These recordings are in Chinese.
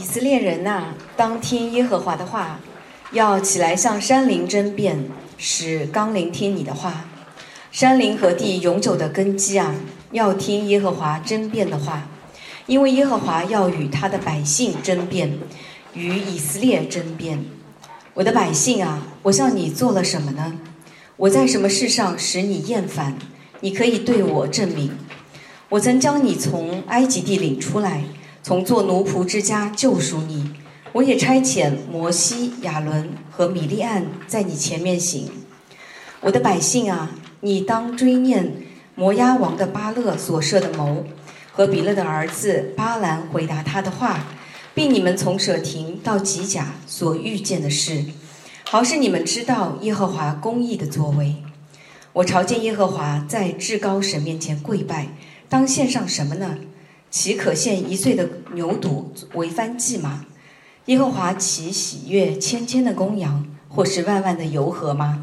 以色列人呐、当听耶和华的话，要起来向山林争辩，使纲聆听你的话。山林和地永久的根基啊，要听耶和华争辩的话，因为耶和华要与他的百姓争辩，与以色列争辩。我的百姓啊，我向你做了什么呢？我在什么事上使你厌烦？你可以对我证明。我曾将你从埃及地领出来，从做奴仆之家救赎你。我也差遣摩西、亚伦和米利暗在你前面行。我的百姓啊，你当追念摩押王的巴勒所设的谋，和比勒的儿子巴兰回答他的话，并你们从舍亭到吉甲所遇见的事，好使你们知道耶和华公义的作为。我朝见耶和华，在至高神面前跪拜，当献上什么呢？岂可献一岁的牛犊为翻祭吗？耶和华岂喜悦千千的公羊，或是万万的油河吗？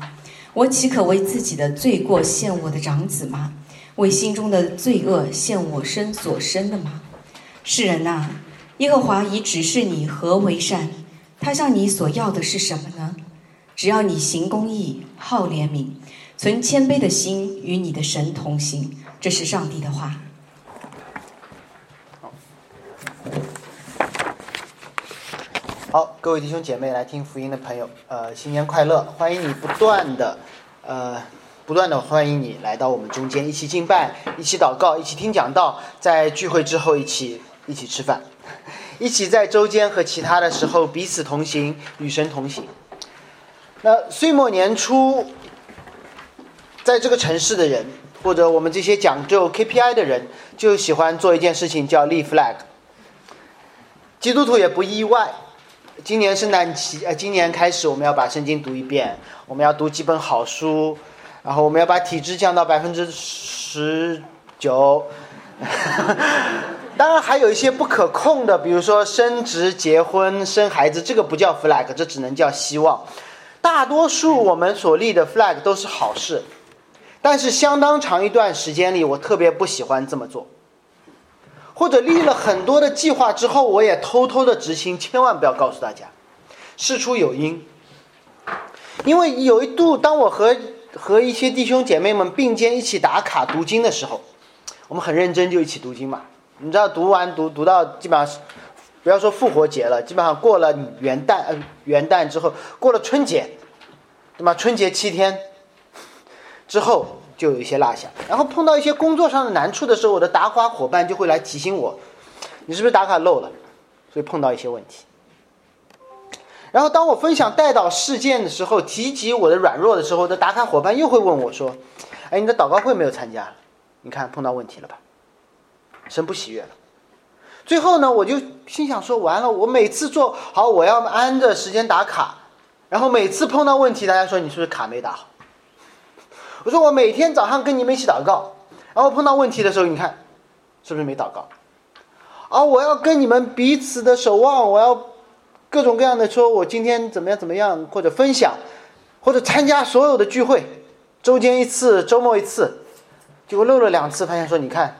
我岂可为自己的罪过献我的长子吗？为心中的罪恶献我身所生的吗？世人呐、耶和华已指示你何为善，他向你所要的是什么呢？只要你行公义，好怜悯，存谦卑的心，与你的神同行。这是上帝的话。好，各位弟兄姐妹来听福音的朋友，呃，新年快乐！欢迎你不断的，呃，不断的欢迎你来到我们中间，一起敬拜，一起祷告，一起听讲道，在聚会之后一起一起吃饭，一起在周间和其他的时候彼此同行，与神同行。那岁末年初，在这个城市的人，或者我们这些讲究 KPI 的人，就喜欢做一件事情，叫立 flag。基督徒也不意外。今年圣诞期，呃，今年开始我们要把圣经读一遍，我们要读几本好书，然后我们要把体质降到百分之十九。当然还有一些不可控的，比如说升职、结婚、生孩子，这个不叫 flag，这只能叫希望。大多数我们所立的 flag 都是好事，但是相当长一段时间里，我特别不喜欢这么做。或者立了很多的计划之后，我也偷偷的执行，千万不要告诉大家，事出有因。因为有一度，当我和和一些弟兄姐妹们并肩一起打卡读经的时候，我们很认真就一起读经嘛。你知道，读完读读到基本上，不要说复活节了，基本上过了元旦，呃，元旦之后过了春节，对吧？春节七天之后。就有一些落下，然后碰到一些工作上的难处的时候，我的打卡伙伴就会来提醒我，你是不是打卡漏了？所以碰到一些问题。然后当我分享带导事件的时候，提及我的软弱的时候，我的打卡伙伴又会问我说：“哎，你的祷告会没有参加？你看碰到问题了吧？神不喜悦了。”最后呢，我就心想说：“完了，我每次做好，我要按着时间打卡，然后每次碰到问题，大家说你是不是卡没打好？”我说我每天早上跟你们一起祷告，然后碰到问题的时候，你看是不是没祷告？而我要跟你们彼此的守望，我要各种各样的说，我今天怎么样怎么样，或者分享，或者参加所有的聚会，周间一次，周末一次，结果漏了两次，发现说你看，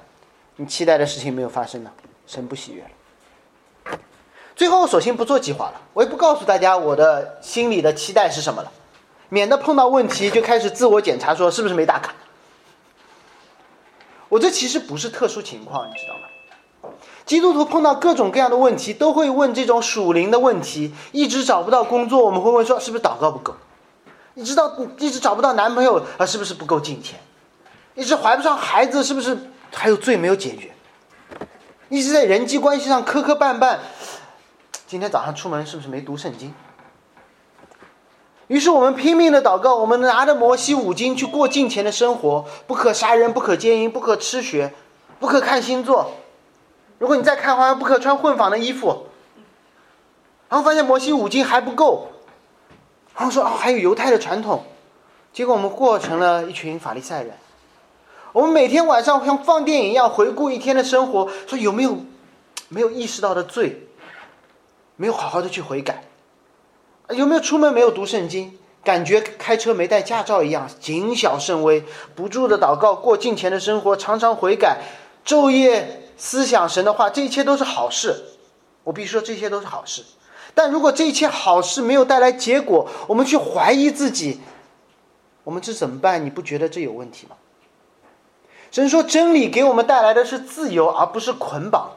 你期待的事情没有发生呢，神不喜悦了。最后我索性不做计划了，我也不告诉大家我的心里的期待是什么了。免得碰到问题就开始自我检查，说是不是没打卡。我这其实不是特殊情况，你知道吗？基督徒碰到各种各样的问题，都会问这种属灵的问题。一直找不到工作，我们会问说是不是祷告不够？你知道，一直找不到男朋友啊，是不是不够金钱？一直怀不上孩子，是不是还有罪没有解决？一直在人际关系上磕磕绊绊，今天早上出门是不是没读圣经？于是我们拼命的祷告，我们拿着摩西五经去过敬虔的生活，不可杀人，不可奸淫，不可吃血，不可看星座。如果你再看的话，不可穿混纺的衣服。然后发现摩西五经还不够，然后说哦，还有犹太的传统。结果我们过成了一群法利赛人。我们每天晚上像放电影一样回顾一天的生活，说有没有没有意识到的罪，没有好好的去悔改。有没有出门没有读圣经？感觉开车没带驾照一样，谨小慎微，不住的祷告，过敬虔的生活，常常悔改，昼夜思想神的话，这一切都是好事。我必须说这些都是好事。但如果这一切好事没有带来结果，我们去怀疑自己，我们这怎么办？你不觉得这有问题吗？神说真理给我们带来的是自由，而不是捆绑。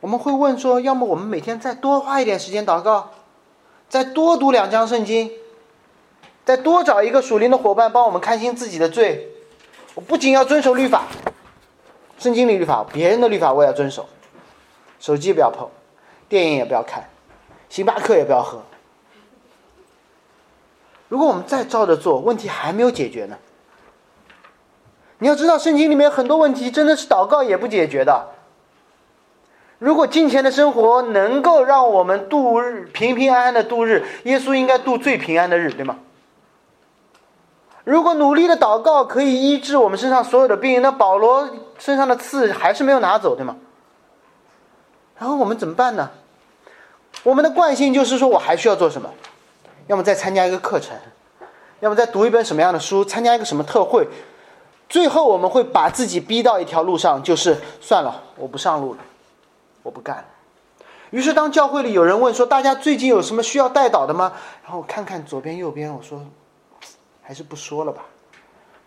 我们会问说，要么我们每天再多花一点时间祷告，再多读两章圣经，再多找一个属灵的伙伴帮我们看清自己的罪。我不仅要遵守律法，圣经里律法，别人的律法我也要遵守。手机不要碰，电影也不要看，星巴克也不要喝。如果我们再照着做，问题还没有解决呢。你要知道，圣经里面很多问题真的是祷告也不解决的。如果金钱的生活能够让我们度日平平安安的度日，耶稣应该度最平安的日，对吗？如果努力的祷告可以医治我们身上所有的病，那保罗身上的刺还是没有拿走，对吗？然后我们怎么办呢？我们的惯性就是说我还需要做什么？要么再参加一个课程，要么再读一本什么样的书，参加一个什么特会。最后我们会把自己逼到一条路上，就是算了，我不上路了。我不干。于是，当教会里有人问说：“大家最近有什么需要带导的吗？”然后我看看左边右边，我说：“还是不说了吧，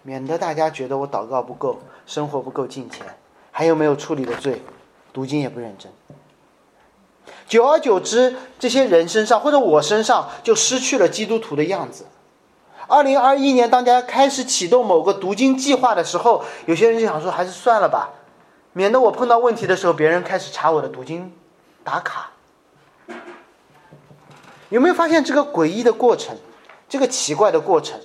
免得大家觉得我祷告不够，生活不够敬虔，还有没有处理的罪，读经也不认真。”久而久之，这些人身上或者我身上就失去了基督徒的样子。二零二一年，当大家开始启动某个读经计划的时候，有些人就想说：“还是算了吧。”免得我碰到问题的时候，别人开始查我的读经打卡。有没有发现这个诡异的过程，这个奇怪的过程？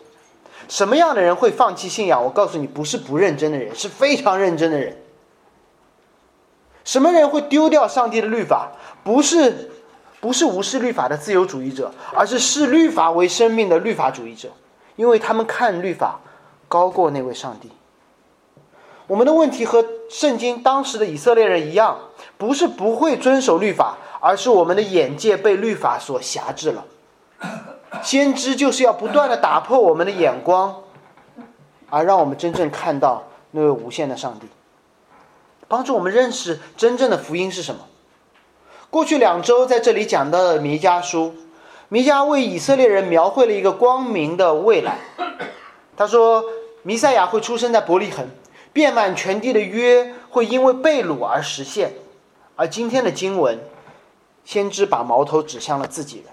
什么样的人会放弃信仰？我告诉你，不是不认真的人，是非常认真的人。什么人会丢掉上帝的律法？不是，不是无视律法的自由主义者，而是视律法为生命的律法主义者，因为他们看律法高过那位上帝。我们的问题和圣经当时的以色列人一样，不是不会遵守律法，而是我们的眼界被律法所辖制了。先知就是要不断的打破我们的眼光，而让我们真正看到那位无限的上帝，帮助我们认识真正的福音是什么。过去两周在这里讲到的弥迦书，弥迦为以色列人描绘了一个光明的未来。他说，弥赛亚会出生在伯利恒。遍满全地的约会因为被掳而实现，而今天的经文，先知把矛头指向了自己人，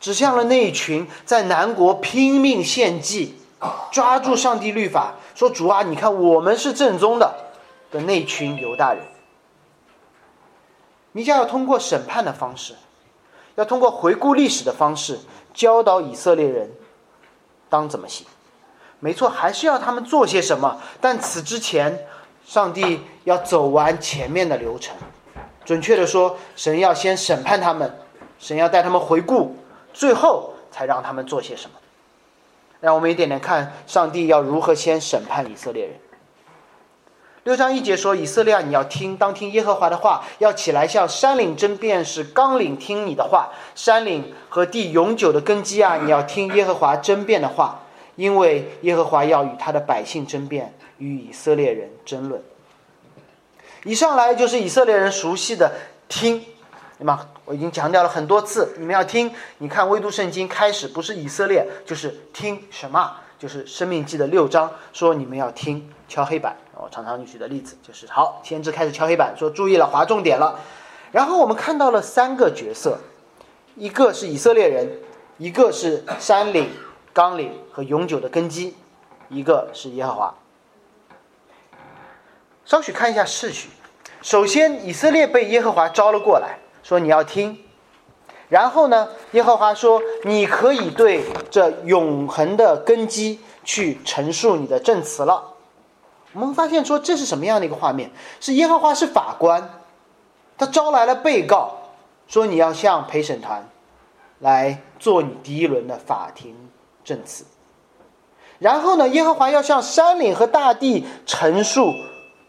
指向了那一群在南国拼命献祭、抓住上帝律法，说主啊，你看我们是正宗的的那群犹大人。弥迦要通过审判的方式，要通过回顾历史的方式，教导以色列人当怎么行。没错，还是要他们做些什么，但此之前，上帝要走完前面的流程。准确的说，神要先审判他们，神要带他们回顾，最后才让他们做些什么。让我们一点点看，上帝要如何先审判以色列人。六章一节说：“以色列，你要听，当听耶和华的话，要起来向山岭争辩，使纲领听你的话。山岭和地永久的根基啊，你要听耶和华争辩的话。”因为耶和华要与他的百姓争辩，与以色列人争论。一上来就是以色列人熟悉的听，对吗？我已经强调了很多次，你们要听。你看《微读圣经》开始不是以色列，就是听什么？就是《生命记》的六章说你们要听，敲黑板。我常常举的例子就是：好，先知开始敲黑板，说注意了，划重点了。然后我们看到了三个角色，一个是以色列人，一个是山岭。纲领和永久的根基，一个是耶和华。稍许看一下次序。首先，以色列被耶和华招了过来，说你要听。然后呢，耶和华说你可以对这永恒的根基去陈述你的证词了。我们发现说这是什么样的一个画面？是耶和华是法官，他招来了被告，说你要向陪审团来做你第一轮的法庭。证词，然后呢？耶和华要向山岭和大地陈述，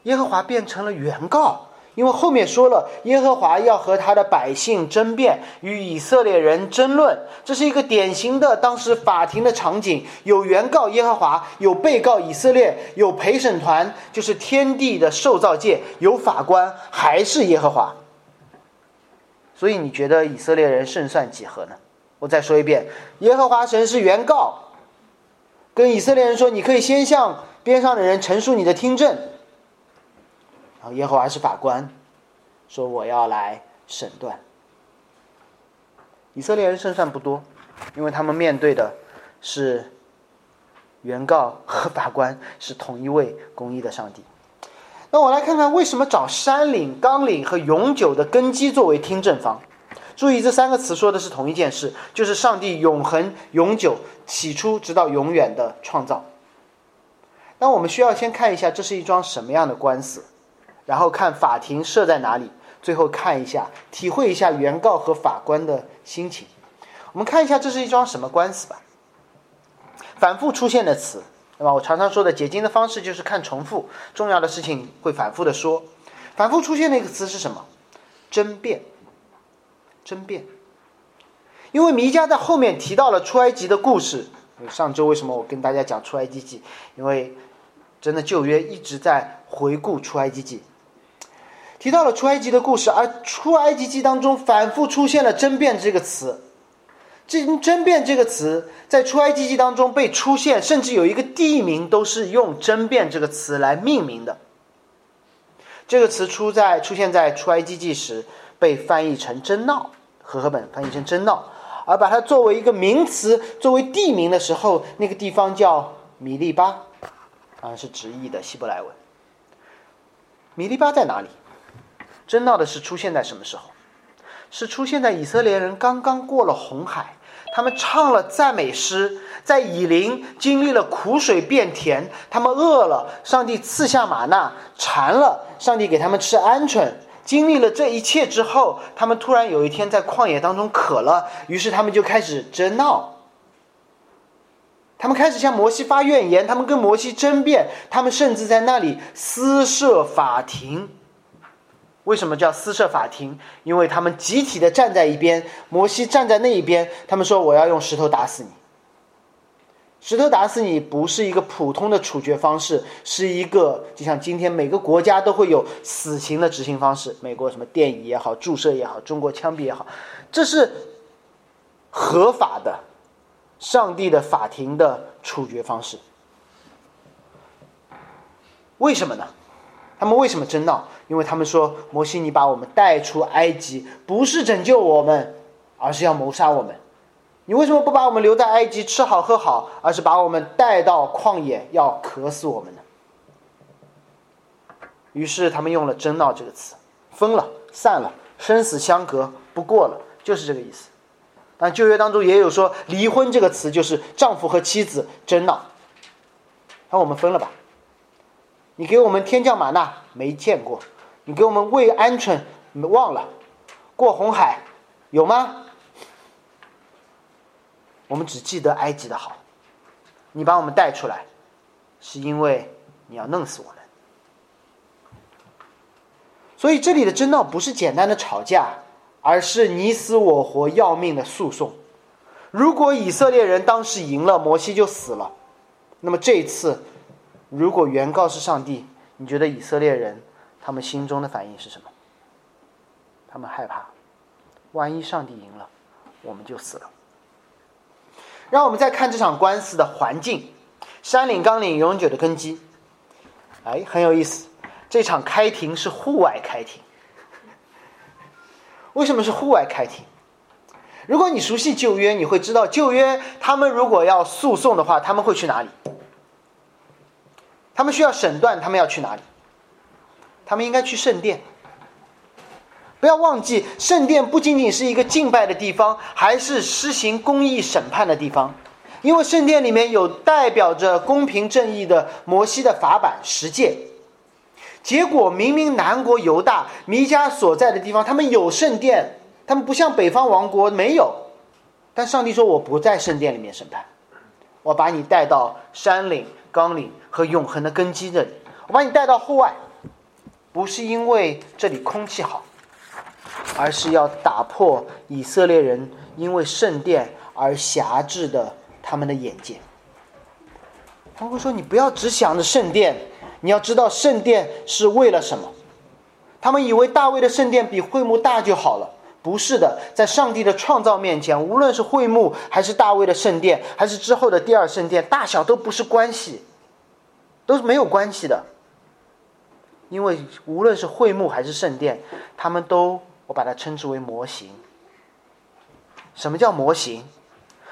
耶和华变成了原告，因为后面说了，耶和华要和他的百姓争辩，与以色列人争论，这是一个典型的当时法庭的场景：有原告耶和华，有被告以色列，有陪审团，就是天地的受造界，有法官还是耶和华。所以你觉得以色列人胜算几何呢？我再说一遍，耶和华神是原告，跟以色列人说，你可以先向边上的人陈述你的听证。然后耶和华是法官，说我要来审断。以色列人胜算不多，因为他们面对的是原告和法官是同一位公义的上帝。那我来看看为什么找山岭、纲领和永久的根基作为听证方。注意这三个词说的是同一件事，就是上帝永恒、永久、起初直到永远的创造。那我们需要先看一下这是一桩什么样的官司，然后看法庭设在哪里，最后看一下、体会一下原告和法官的心情。我们看一下这是一桩什么官司吧。反复出现的词。对吧？我常常说的解经的方式就是看重复，重要的事情会反复的说。反复出现的一个词是什么？争辩。争辩。因为弥迦在后面提到了出埃及的故事。上周为什么我跟大家讲出埃及记？因为真的旧约一直在回顾出埃及记，提到了出埃及的故事，而出埃及记当中反复出现了争辩这个词。这争辩这个词在出埃及记当中被出现，甚至有一个地名都是用争辩这个词来命名的。这个词出在出现在出埃及记时被翻译成争闹，和合本翻译成争闹，而把它作为一个名词作为地名的时候，那个地方叫米利巴，啊是直译的希伯来文。米利巴在哪里？争闹的是出现在什么时候？是出现在以色列人刚刚过了红海，他们唱了赞美诗，在以琳经历了苦水变甜，他们饿了，上帝赐下玛纳；馋了，上帝给他们吃鹌鹑。经历了这一切之后，他们突然有一天在旷野当中渴了，于是他们就开始争闹，他们开始向摩西发怨言，他们跟摩西争辩，他们甚至在那里私设法庭。为什么叫私设法庭？因为他们集体的站在一边，摩西站在那一边。他们说：“我要用石头打死你。”石头打死你不是一个普通的处决方式，是一个就像今天每个国家都会有死刑的执行方式。美国什么电椅也好，注射也好，中国枪毙也好，这是合法的，上帝的法庭的处决方式。为什么呢？他们为什么争闹？因为他们说摩西，你把我们带出埃及，不是拯救我们，而是要谋杀我们。你为什么不把我们留在埃及吃好喝好，而是把我们带到旷野要渴死我们呢？于是他们用了“争闹”这个词，分了，散了，生死相隔，不过了，就是这个意思。但旧约当中也有说“离婚”这个词，就是丈夫和妻子争闹。那我们分了吧。你给我们天降玛纳，没见过。你给我们喂鹌鹑，忘了过红海有吗？我们只记得埃及的好。你把我们带出来，是因为你要弄死我们。所以这里的争闹不是简单的吵架，而是你死我活、要命的诉讼。如果以色列人当时赢了，摩西就死了。那么这一次，如果原告是上帝，你觉得以色列人？他们心中的反应是什么？他们害怕，万一上帝赢了，我们就死了。让我们再看这场官司的环境：山岭、纲领、永久的根基。哎，很有意思。这场开庭是户外开庭。为什么是户外开庭？如果你熟悉旧约，你会知道旧约他们如果要诉讼的话，他们会去哪里？他们需要审断，他们要去哪里？他们应该去圣殿。不要忘记，圣殿不仅仅是一个敬拜的地方，还是施行公义审判的地方。因为圣殿里面有代表着公平正义的摩西的法版十诫。结果明明南国犹大弥迦所在的地方，他们有圣殿，他们不像北方王国没有。但上帝说：“我不在圣殿里面审判，我把你带到山岭、冈岭和永恒的根基这里，我把你带到户外。”不是因为这里空气好，而是要打破以色列人因为圣殿而狭制的他们的眼界。他们会说：“你不要只想着圣殿，你要知道圣殿是为了什么。”他们以为大卫的圣殿比会幕大就好了，不是的，在上帝的创造面前，无论是会幕，还是大卫的圣殿，还是之后的第二圣殿，大小都不是关系，都是没有关系的。因为无论是会幕还是圣殿，他们都我把它称之为模型。什么叫模型？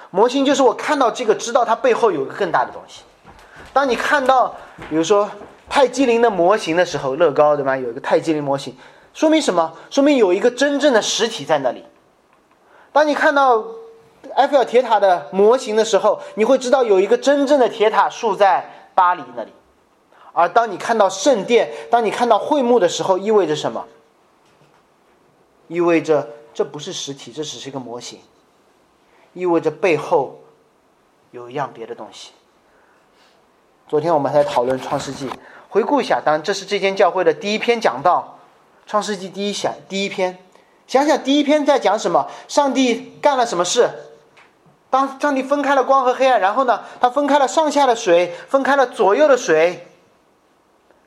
模型就是我看到这个，知道它背后有一个更大的东西。当你看到，比如说泰姬陵的模型的时候，乐高对吧？有一个泰姬陵模型。说明什么？说明有一个真正的实体在那里。当你看到埃菲尔铁塔的模型的时候，你会知道有一个真正的铁塔竖在巴黎那里。而当你看到圣殿，当你看到会幕的时候，意味着什么？意味着这不是实体，这只是一个模型。意味着背后有一样别的东西。昨天我们还在讨论创世纪，回顾一下，当然这是这间教会的第一篇讲道。创世纪第一想第一篇，想想第一篇在讲什么？上帝干了什么事？当上帝分开了光和黑暗，然后呢？他分开了上下的水，分开了左右的水。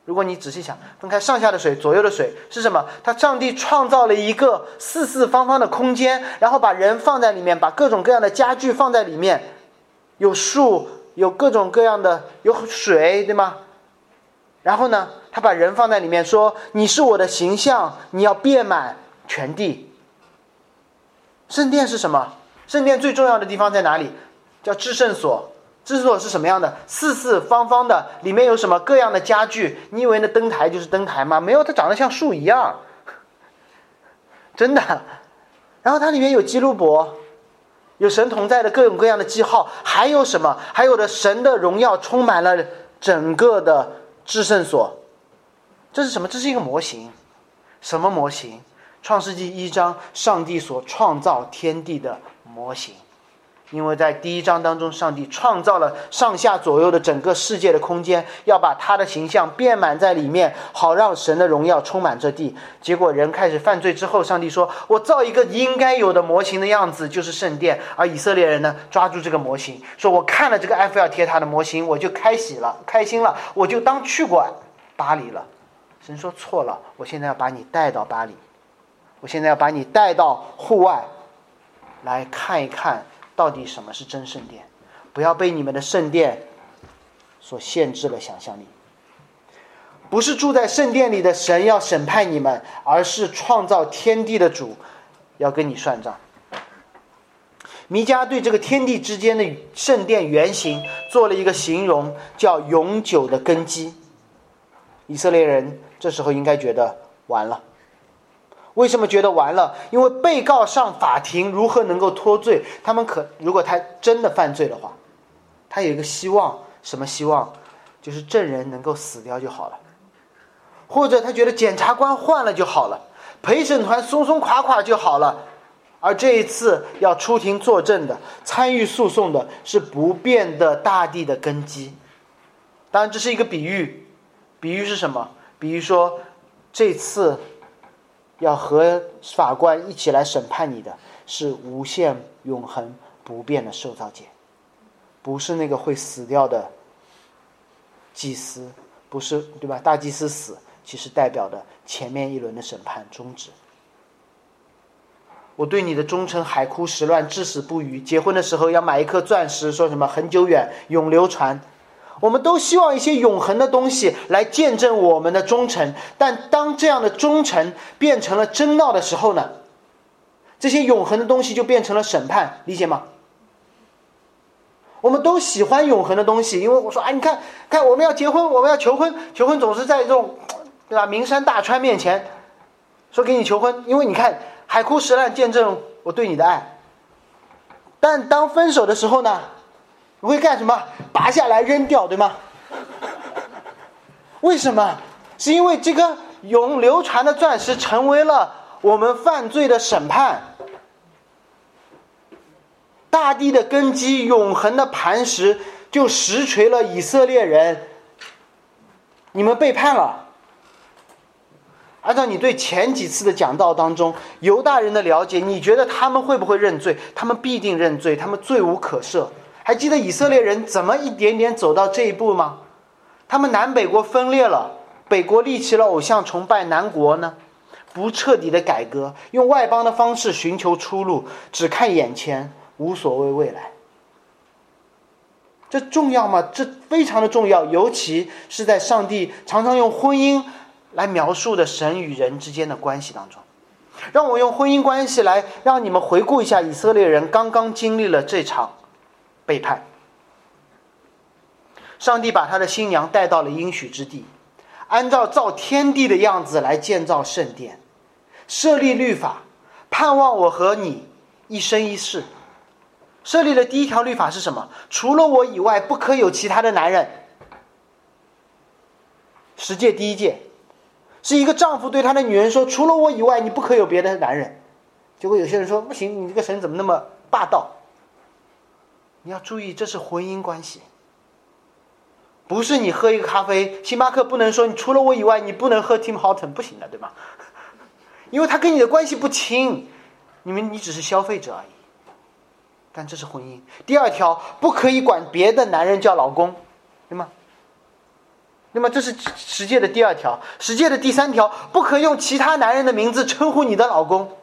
如果你仔细想，分开上下的水，左右的水是什么？他上帝创造了一个四四方方的空间，然后把人放在里面，把各种各样的家具放在里面，有树，有各种各样的，有水，对吗？然后呢？他把人放在里面，说：“你是我的形象，你要遍满全地。”圣殿是什么？圣殿最重要的地方在哪里？叫至圣所。至圣所是什么样的？四四方方的，里面有什么各样的家具？你以为那灯台就是灯台吗？没有，它长得像树一样，真的。然后它里面有基路伯，有神同在的各种各样的记号，还有什么？还有的神的荣耀充满了整个的至圣所。这是什么？这是一个模型，什么模型？创世纪一章，上帝所创造天地的模型。因为在第一章当中，上帝创造了上下左右的整个世界的空间，要把他的形象变满在里面，好让神的荣耀充满这地。结果人开始犯罪之后，上帝说：“我造一个应该有的模型的样子，就是圣殿。”而以色列人呢，抓住这个模型，说：“我看了这个埃菲尔铁塔的模型，我就开喜了，开心了，我就当去过巴黎了。”神说错了，我现在要把你带到巴黎，我现在要把你带到户外，来看一看到底什么是真圣殿，不要被你们的圣殿所限制了想象力。不是住在圣殿里的神要审判你们，而是创造天地的主要跟你算账。弥迦对这个天地之间的圣殿原型做了一个形容，叫永久的根基。以色列人这时候应该觉得完了。为什么觉得完了？因为被告上法庭如何能够脱罪？他们可如果他真的犯罪的话，他有一个希望，什么希望？就是证人能够死掉就好了，或者他觉得检察官换了就好了，陪审团松松垮垮就好了。而这一次要出庭作证的、参与诉讼的是不变的大地的根基。当然，这是一个比喻。比喻是什么？比喻说，这次要和法官一起来审判你的是无限、永恒、不变的受造界，不是那个会死掉的祭司，不是对吧？大祭司死，其实代表的前面一轮的审判终止。我对你的忠诚海枯石烂，至死不渝。结婚的时候要买一颗钻石，说什么很久远，永流传。我们都希望一些永恒的东西来见证我们的忠诚，但当这样的忠诚变成了争闹的时候呢？这些永恒的东西就变成了审判，理解吗？我们都喜欢永恒的东西，因为我说，哎，你看看，我们要结婚，我们要求婚，求婚总是在这种，对吧？名山大川面前说给你求婚，因为你看海枯石烂见证我对你的爱。但当分手的时候呢？你会干什么？拔下来扔掉，对吗？为什么？是因为这个永流传的钻石成为了我们犯罪的审判，大地的根基，永恒的磐石，就实锤了以色列人。你们背叛了。按照你对前几次的讲道当中犹大人的了解，你觉得他们会不会认罪？他们必定认罪，他们罪无可赦。还记得以色列人怎么一点点走到这一步吗？他们南北国分裂了，北国立起了偶像崇拜南国呢，不彻底的改革，用外邦的方式寻求出路，只看眼前，无所谓未来。这重要吗？这非常的重要，尤其是在上帝常常用婚姻来描述的神与人之间的关系当中。让我用婚姻关系来让你们回顾一下以色列人刚刚经历了这场背叛。上帝把他的新娘带到了应许之地，按照造天地的样子来建造圣殿，设立律法，盼望我和你一生一世。设立的第一条律法是什么？除了我以外，不可有其他的男人。十诫第一诫，是一个丈夫对他的女人说：“除了我以外，你不可有别的男人。”结果有些人说：“不行，你这个神怎么那么霸道？”你要注意，这是婚姻关系，不是你喝一个咖啡，星巴克不能说你除了我以外，你不能喝 Tim Horton，不行的，对吗？因为他跟你的关系不亲，你们你只是消费者而已。但这是婚姻。第二条，不可以管别的男人叫老公，对吗？那么这是十诫的第二条。十诫的第三条，不可用其他男人的名字称呼你的老公。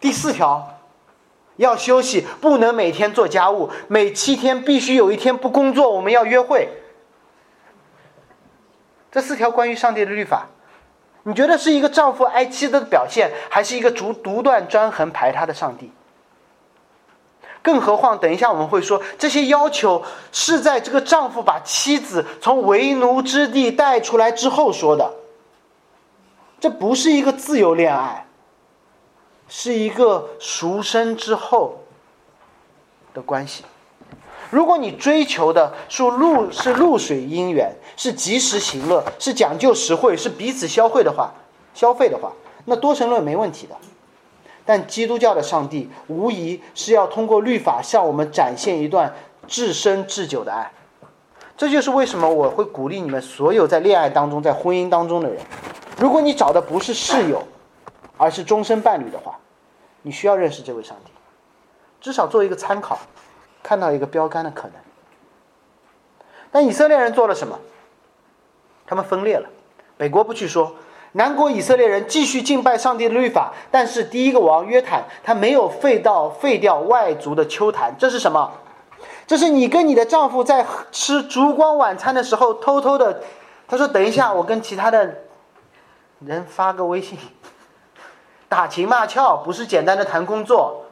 第四条，要休息，不能每天做家务，每七天必须有一天不工作，我们要约会。这四条关于上帝的律法，你觉得是一个丈夫爱妻子的表现，还是一个独独断专横排他的上帝？更何况，等一下我们会说，这些要求是在这个丈夫把妻子从为奴之地带出来之后说的。这不是一个自由恋爱，是一个赎身之后的关系。如果你追求的是露是露水姻缘，是及时行乐，是讲究实惠，是彼此消费的话，消费的话，那多神论没问题的。但基督教的上帝无疑是要通过律法向我们展现一段至深至久的爱，这就是为什么我会鼓励你们所有在恋爱当中、在婚姻当中的人，如果你找的不是室友，而是终身伴侣的话，你需要认识这位上帝，至少做一个参考，看到一个标杆的可能。但以色列人做了什么？他们分裂了，北国不去说。南国以色列人继续敬拜上帝的律法，但是第一个王约坦他没有废到废掉外族的秋坛，这是什么？这是你跟你的丈夫在吃烛光晚餐的时候偷偷的，他说：“等一下，我跟其他的人发个微信，打情骂俏，不是简单的谈工作。”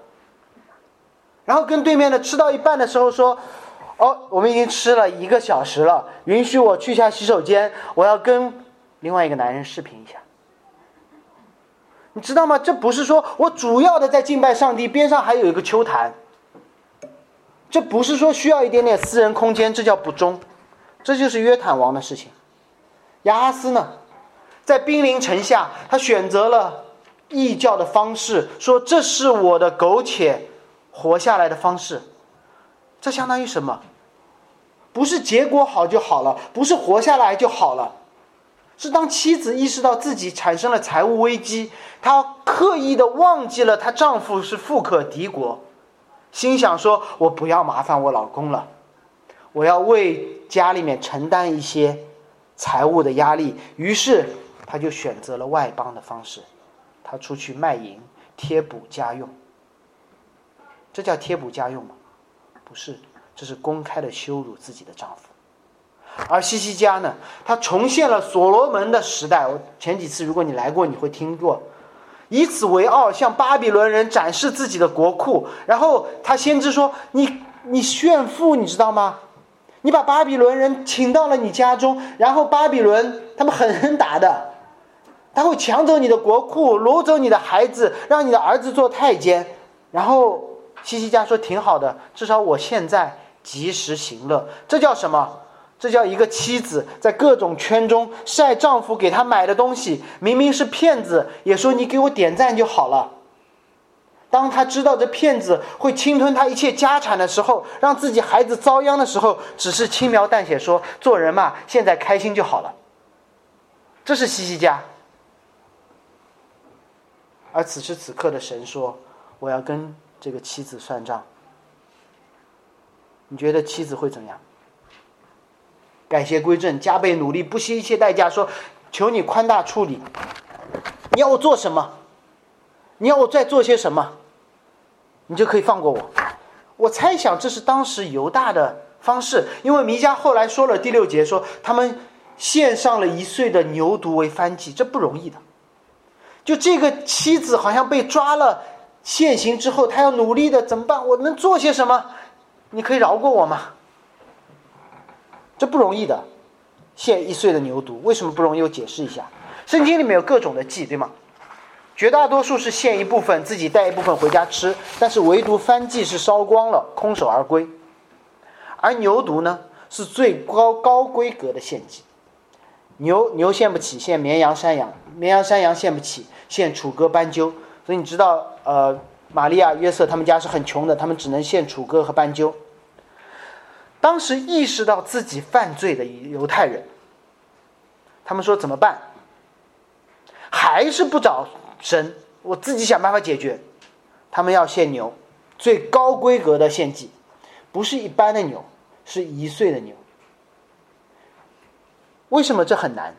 然后跟对面的吃到一半的时候说：“哦，我们已经吃了一个小时了，允许我去一下洗手间，我要跟。”另外一个男人视频一下，你知道吗？这不是说我主要的在敬拜上帝，边上还有一个秋坛。这不是说需要一点点私人空间，这叫不忠。这就是约坦王的事情。亚哈斯呢，在兵临城下，他选择了异教的方式，说这是我的苟且活下来的方式。这相当于什么？不是结果好就好了，不是活下来就好了。是当妻子意识到自己产生了财务危机，她刻意的忘记了她丈夫是富可敌国，心想说：“我不要麻烦我老公了，我要为家里面承担一些财务的压力。”于是，她就选择了外邦的方式，她出去卖淫，贴补家用。这叫贴补家用吗？不是，这是公开的羞辱自己的丈夫。而西西家呢，他重现了所罗门的时代。我前几次如果你来过，你会听过，以此为傲，向巴比伦人展示自己的国库。然后他先知说：“你你炫富，你知道吗？你把巴比伦人请到了你家中，然后巴比伦他们狠狠打的，他会抢走你的国库，掳走你的孩子，让你的儿子做太监。”然后西西家说：“挺好的，至少我现在及时行乐。”这叫什么？这叫一个妻子在各种圈中晒丈夫给她买的东西，明明是骗子，也说你给我点赞就好了。当他知道这骗子会侵吞他一切家产的时候，让自己孩子遭殃的时候，只是轻描淡写说：“做人嘛，现在开心就好了。”这是西西家。而此时此刻的神说：“我要跟这个妻子算账。”你觉得妻子会怎样？改邪归正，加倍努力，不惜一切代价。说，求你宽大处理。你要我做什么？你要我再做些什么？你就可以放过我。我猜想这是当时犹大的方式，因为弥迦后来说了第六节说他们献上了一岁的牛犊为燔祭，这不容易的。就这个妻子好像被抓了现行之后，他要努力的怎么办？我能做些什么？你可以饶过我吗？这不容易的，献一岁的牛犊为什么不容易？我解释一下，圣经里面有各种的祭，对吗？绝大多数是献一部分，自己带一部分回家吃，但是唯独翻祭是烧光了，空手而归。而牛犊呢，是最高高规格的献祭。牛牛献不起，献绵羊、山羊；绵羊、山羊献不起，献楚歌、斑鸠。所以你知道，呃，玛利亚、约瑟他们家是很穷的，他们只能献楚歌和斑鸠。当时意识到自己犯罪的犹太人，他们说怎么办？还是不找。神，我自己想办法解决。他们要献牛，最高规格的献祭，不是一般的牛，是一岁的牛。为什么这很难？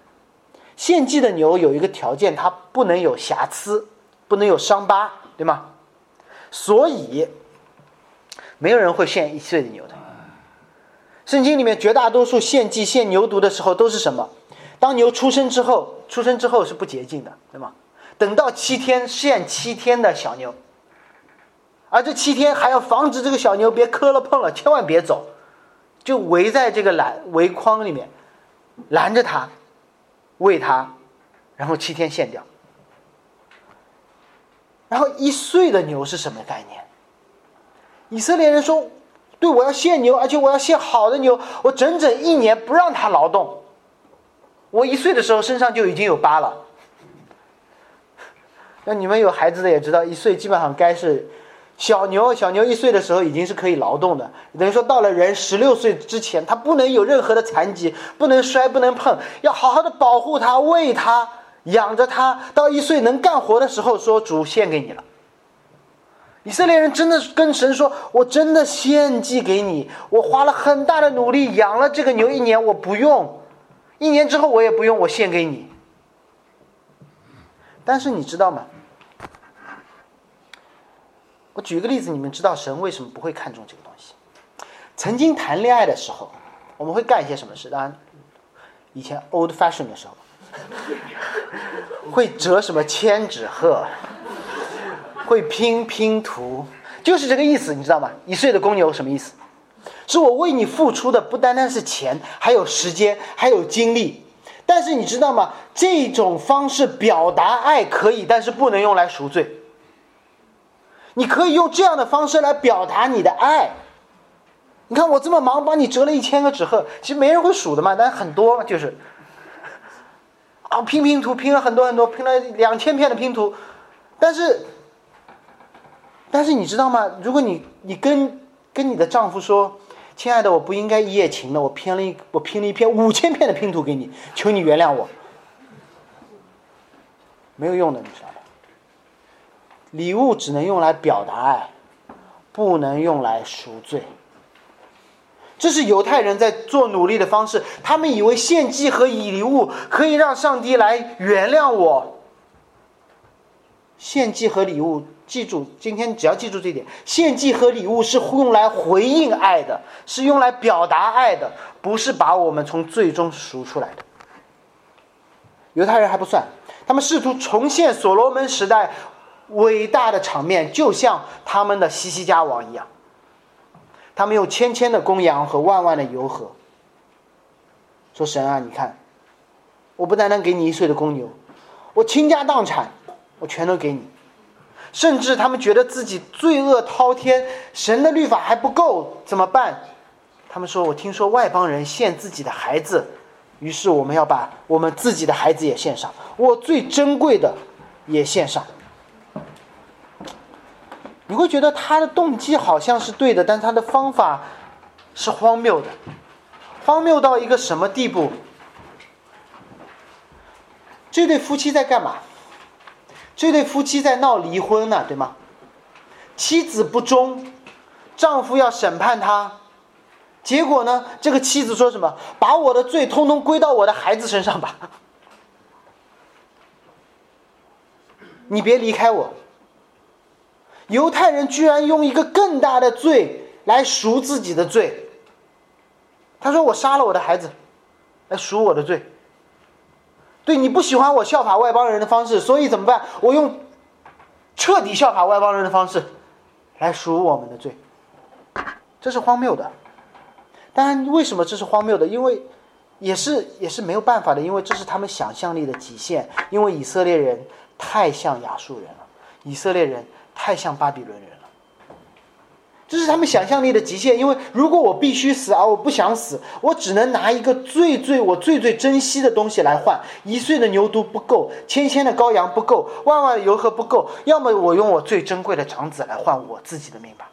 献祭的牛有一个条件，它不能有瑕疵，不能有伤疤，对吗？所以，没有人会献一岁的牛的。圣经里面绝大多数献祭献牛犊的时候都是什么？当牛出生之后，出生之后是不洁净的，对吗？等到七天献七天的小牛，而这七天还要防止这个小牛别磕了碰了，千万别走，就围在这个篮围框里面，拦着他，喂他，然后七天献掉。然后一岁的牛是什么概念？以色列人说：“对我要献牛，而且我要献好的牛，我整整一年不让它劳动。我一岁的时候身上就已经有疤了。”那你们有孩子的也知道，一岁基本上该是小牛。小牛一岁的时候已经是可以劳动的，等于说到了人十六岁之前，它不能有任何的残疾，不能摔，不能碰，要好好的保护它，喂它，养着它。到一岁能干活的时候，说主献给你了。以色列人真的跟神说：“我真的献祭给你，我花了很大的努力养了这个牛一年，我不用，一年之后我也不用，我献给你。”但是你知道吗？我举个例子，你们知道神为什么不会看重这个东西？曾经谈恋爱的时候，我们会干一些什么事？当然，以前 old fashion 的时候，会折什么千纸鹤，会拼拼图，就是这个意思，你知道吗？一岁的公牛什么意思？是我为你付出的不单单是钱，还有时间，还有精力。但是你知道吗？这种方式表达爱可以，但是不能用来赎罪。你可以用这样的方式来表达你的爱。你看我这么忙，帮你折了一千个纸鹤，其实没人会数的嘛，但很多就是，啊，拼拼图拼了很多很多，拼了两千片的拼图，但是，但是你知道吗？如果你你跟跟你的丈夫说，亲爱的，我不应该一夜情的，我拼了一我拼了一片五千片的拼图给你，求你原谅我，没有用的，你知道。礼物只能用来表达爱，不能用来赎罪。这是犹太人在做努力的方式。他们以为献祭和以礼物可以让上帝来原谅我。献祭和礼物，记住，今天只要记住这点：献祭和礼物是用来回应爱的，是用来表达爱的，不是把我们从最终赎出来的。犹太人还不算，他们试图重现所罗门时代。伟大的场面就像他们的西西家王一样，他们有千千的公羊和万万的油河。说神啊，你看，我不单单给你一岁的公牛，我倾家荡产，我全都给你。甚至他们觉得自己罪恶滔天，神的律法还不够，怎么办？他们说：“我听说外邦人献自己的孩子，于是我们要把我们自己的孩子也献上，我最珍贵的也献上。”你会觉得他的动机好像是对的，但他的方法是荒谬的，荒谬到一个什么地步？这对夫妻在干嘛？这对夫妻在闹离婚呢，对吗？妻子不忠，丈夫要审判他，结果呢？这个妻子说什么？把我的罪通通归到我的孩子身上吧。你别离开我。犹太人居然用一个更大的罪来赎自己的罪。他说：“我杀了我的孩子，来赎我的罪。”对你不喜欢我效法外邦人的方式，所以怎么办？我用彻底效法外邦人的方式来赎我们的罪。这是荒谬的。当然，为什么这是荒谬的？因为也是也是没有办法的，因为这是他们想象力的极限。因为以色列人太像亚述人了，以色列人。太像巴比伦人了，这是他们想象力的极限。因为如果我必须死，而我不想死，我只能拿一个最最我最最珍惜的东西来换。一岁的牛犊不够，千千的羔羊不够，万万的油和不够。要么我用我最珍贵的长子来换我自己的命吧，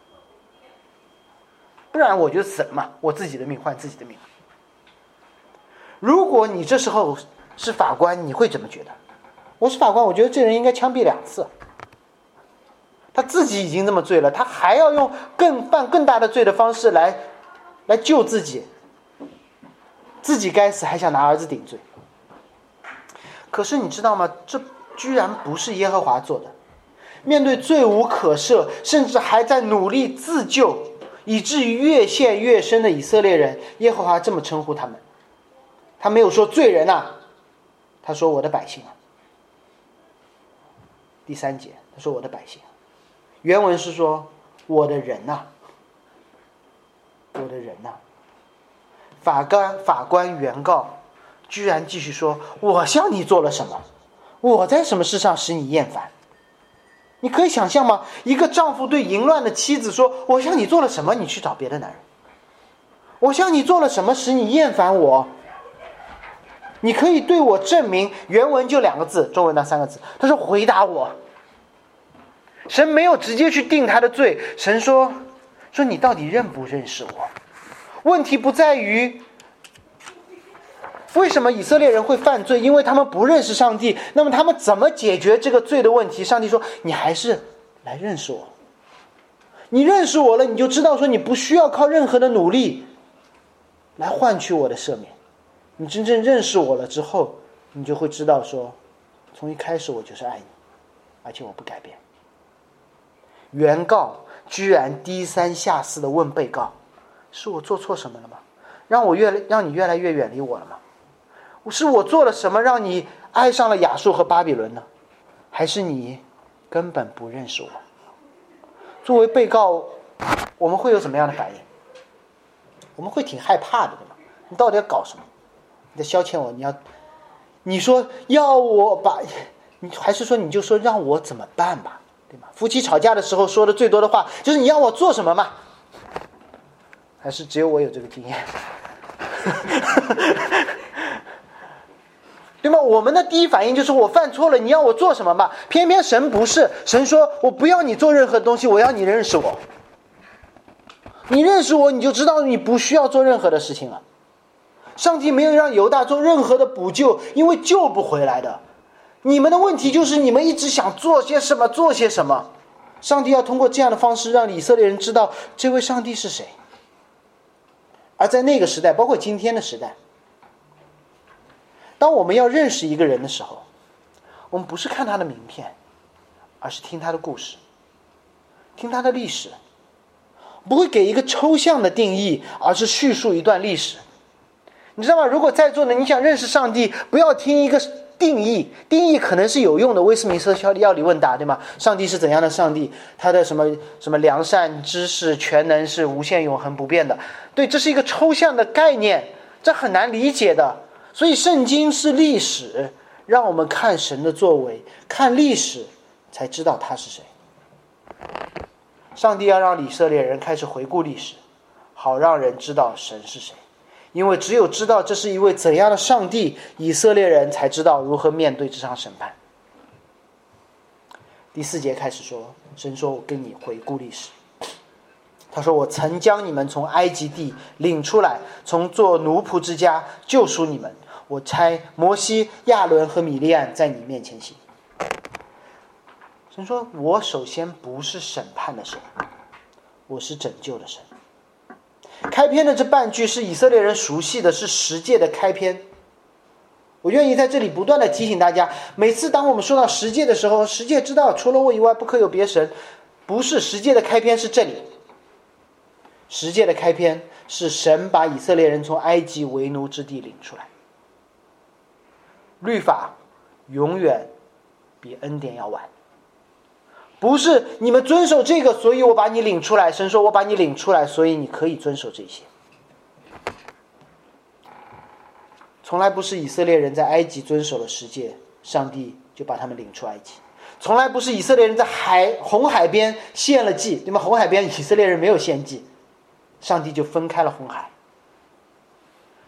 不然我就死了嘛。我自己的命换自己的命。如果你这时候是法官，你会怎么觉得？我是法官，我觉得这人应该枪毙两次。他自己已经这么罪了，他还要用更犯更大的罪的方式来，来救自己。自己该死，还想拿儿子顶罪。可是你知道吗？这居然不是耶和华做的。面对罪无可赦，甚至还在努力自救，以至于越陷越深的以色列人，耶和华这么称呼他们。他没有说罪人呐，他说我的百姓啊。第三节，他说我的百姓。原文是说：“我的人呐，我的人呐。”法官法官原告居然继续说：“我向你做了什么？我在什么事上使你厌烦？”你可以想象吗？一个丈夫对淫乱的妻子说：“我向你做了什么？你去找别的男人。”我向你做了什么使你厌烦我？你可以对我证明？原文就两个字，中文那三个字。他说：“回答我。”神没有直接去定他的罪，神说：“说你到底认不认识我？问题不在于为什么以色列人会犯罪，因为他们不认识上帝。那么他们怎么解决这个罪的问题？上帝说：你还是来认识我。你认识我了，你就知道说你不需要靠任何的努力来换取我的赦免。你真正认识我了之后，你就会知道说，从一开始我就是爱你，而且我不改变。”原告居然低三下四的问被告：“是我做错什么了吗？让我越来让你越来越远离我了吗？是我做了什么让你爱上了亚述和巴比伦呢？还是你根本不认识我？”作为被告，我们会有什么样的反应？我们会挺害怕的，对吗？你到底要搞什么？你在消遣我？你要你说要我把你，还是说你就说让我怎么办吧？夫妻吵架的时候说的最多的话就是你要我做什么嘛？还是只有我有这个经验？对吗？我们的第一反应就是我犯错了，你要我做什么嘛？偏偏神不是，神说我不要你做任何东西，我要你认识我。你认识我，你就知道你不需要做任何的事情了。上帝没有让犹大做任何的补救，因为救不回来的。你们的问题就是你们一直想做些什么，做些什么。上帝要通过这样的方式让以色列人知道这位上帝是谁。而在那个时代，包括今天的时代，当我们要认识一个人的时候，我们不是看他的名片，而是听他的故事，听他的历史，不会给一个抽象的定义，而是叙述一段历史。你知道吗？如果在座的你想认识上帝，不要听一个。定义定义可能是有用的，威斯敏斯特要理问答，对吗？上帝是怎样的上帝？他的什么什么良善、知识、全能是无限、永恒、不变的？对，这是一个抽象的概念，这很难理解的。所以圣经是历史，让我们看神的作为，看历史才知道他是谁。上帝要让以色列人开始回顾历史，好让人知道神是谁。因为只有知道这是一位怎样的上帝，以色列人才知道如何面对这场审判。第四节开始说，神说：“我跟你回顾历史。”他说：“我曾将你们从埃及地领出来，从做奴仆之家救赎你们。我差摩西、亚伦和米利安在你面前行。”神说：“我首先不是审判的神，我是拯救的神。”开篇的这半句是以色列人熟悉的，是十诫的开篇。我愿意在这里不断的提醒大家，每次当我们说到十诫的时候，十诫知道除了我以外不可有别神，不是十诫的开篇是这里。十诫的开篇是神把以色列人从埃及为奴之地领出来。律法永远比恩典要晚，不是你们遵守这个，所以我把你领出来。神说我把你领出来，所以你可以遵守这些。从来不是以色列人在埃及遵守了十诫，上帝就把他们领出埃及。从来不是以色列人在海红海边献了祭，对吗？红海边以色列人没有献祭，上帝就分开了红海。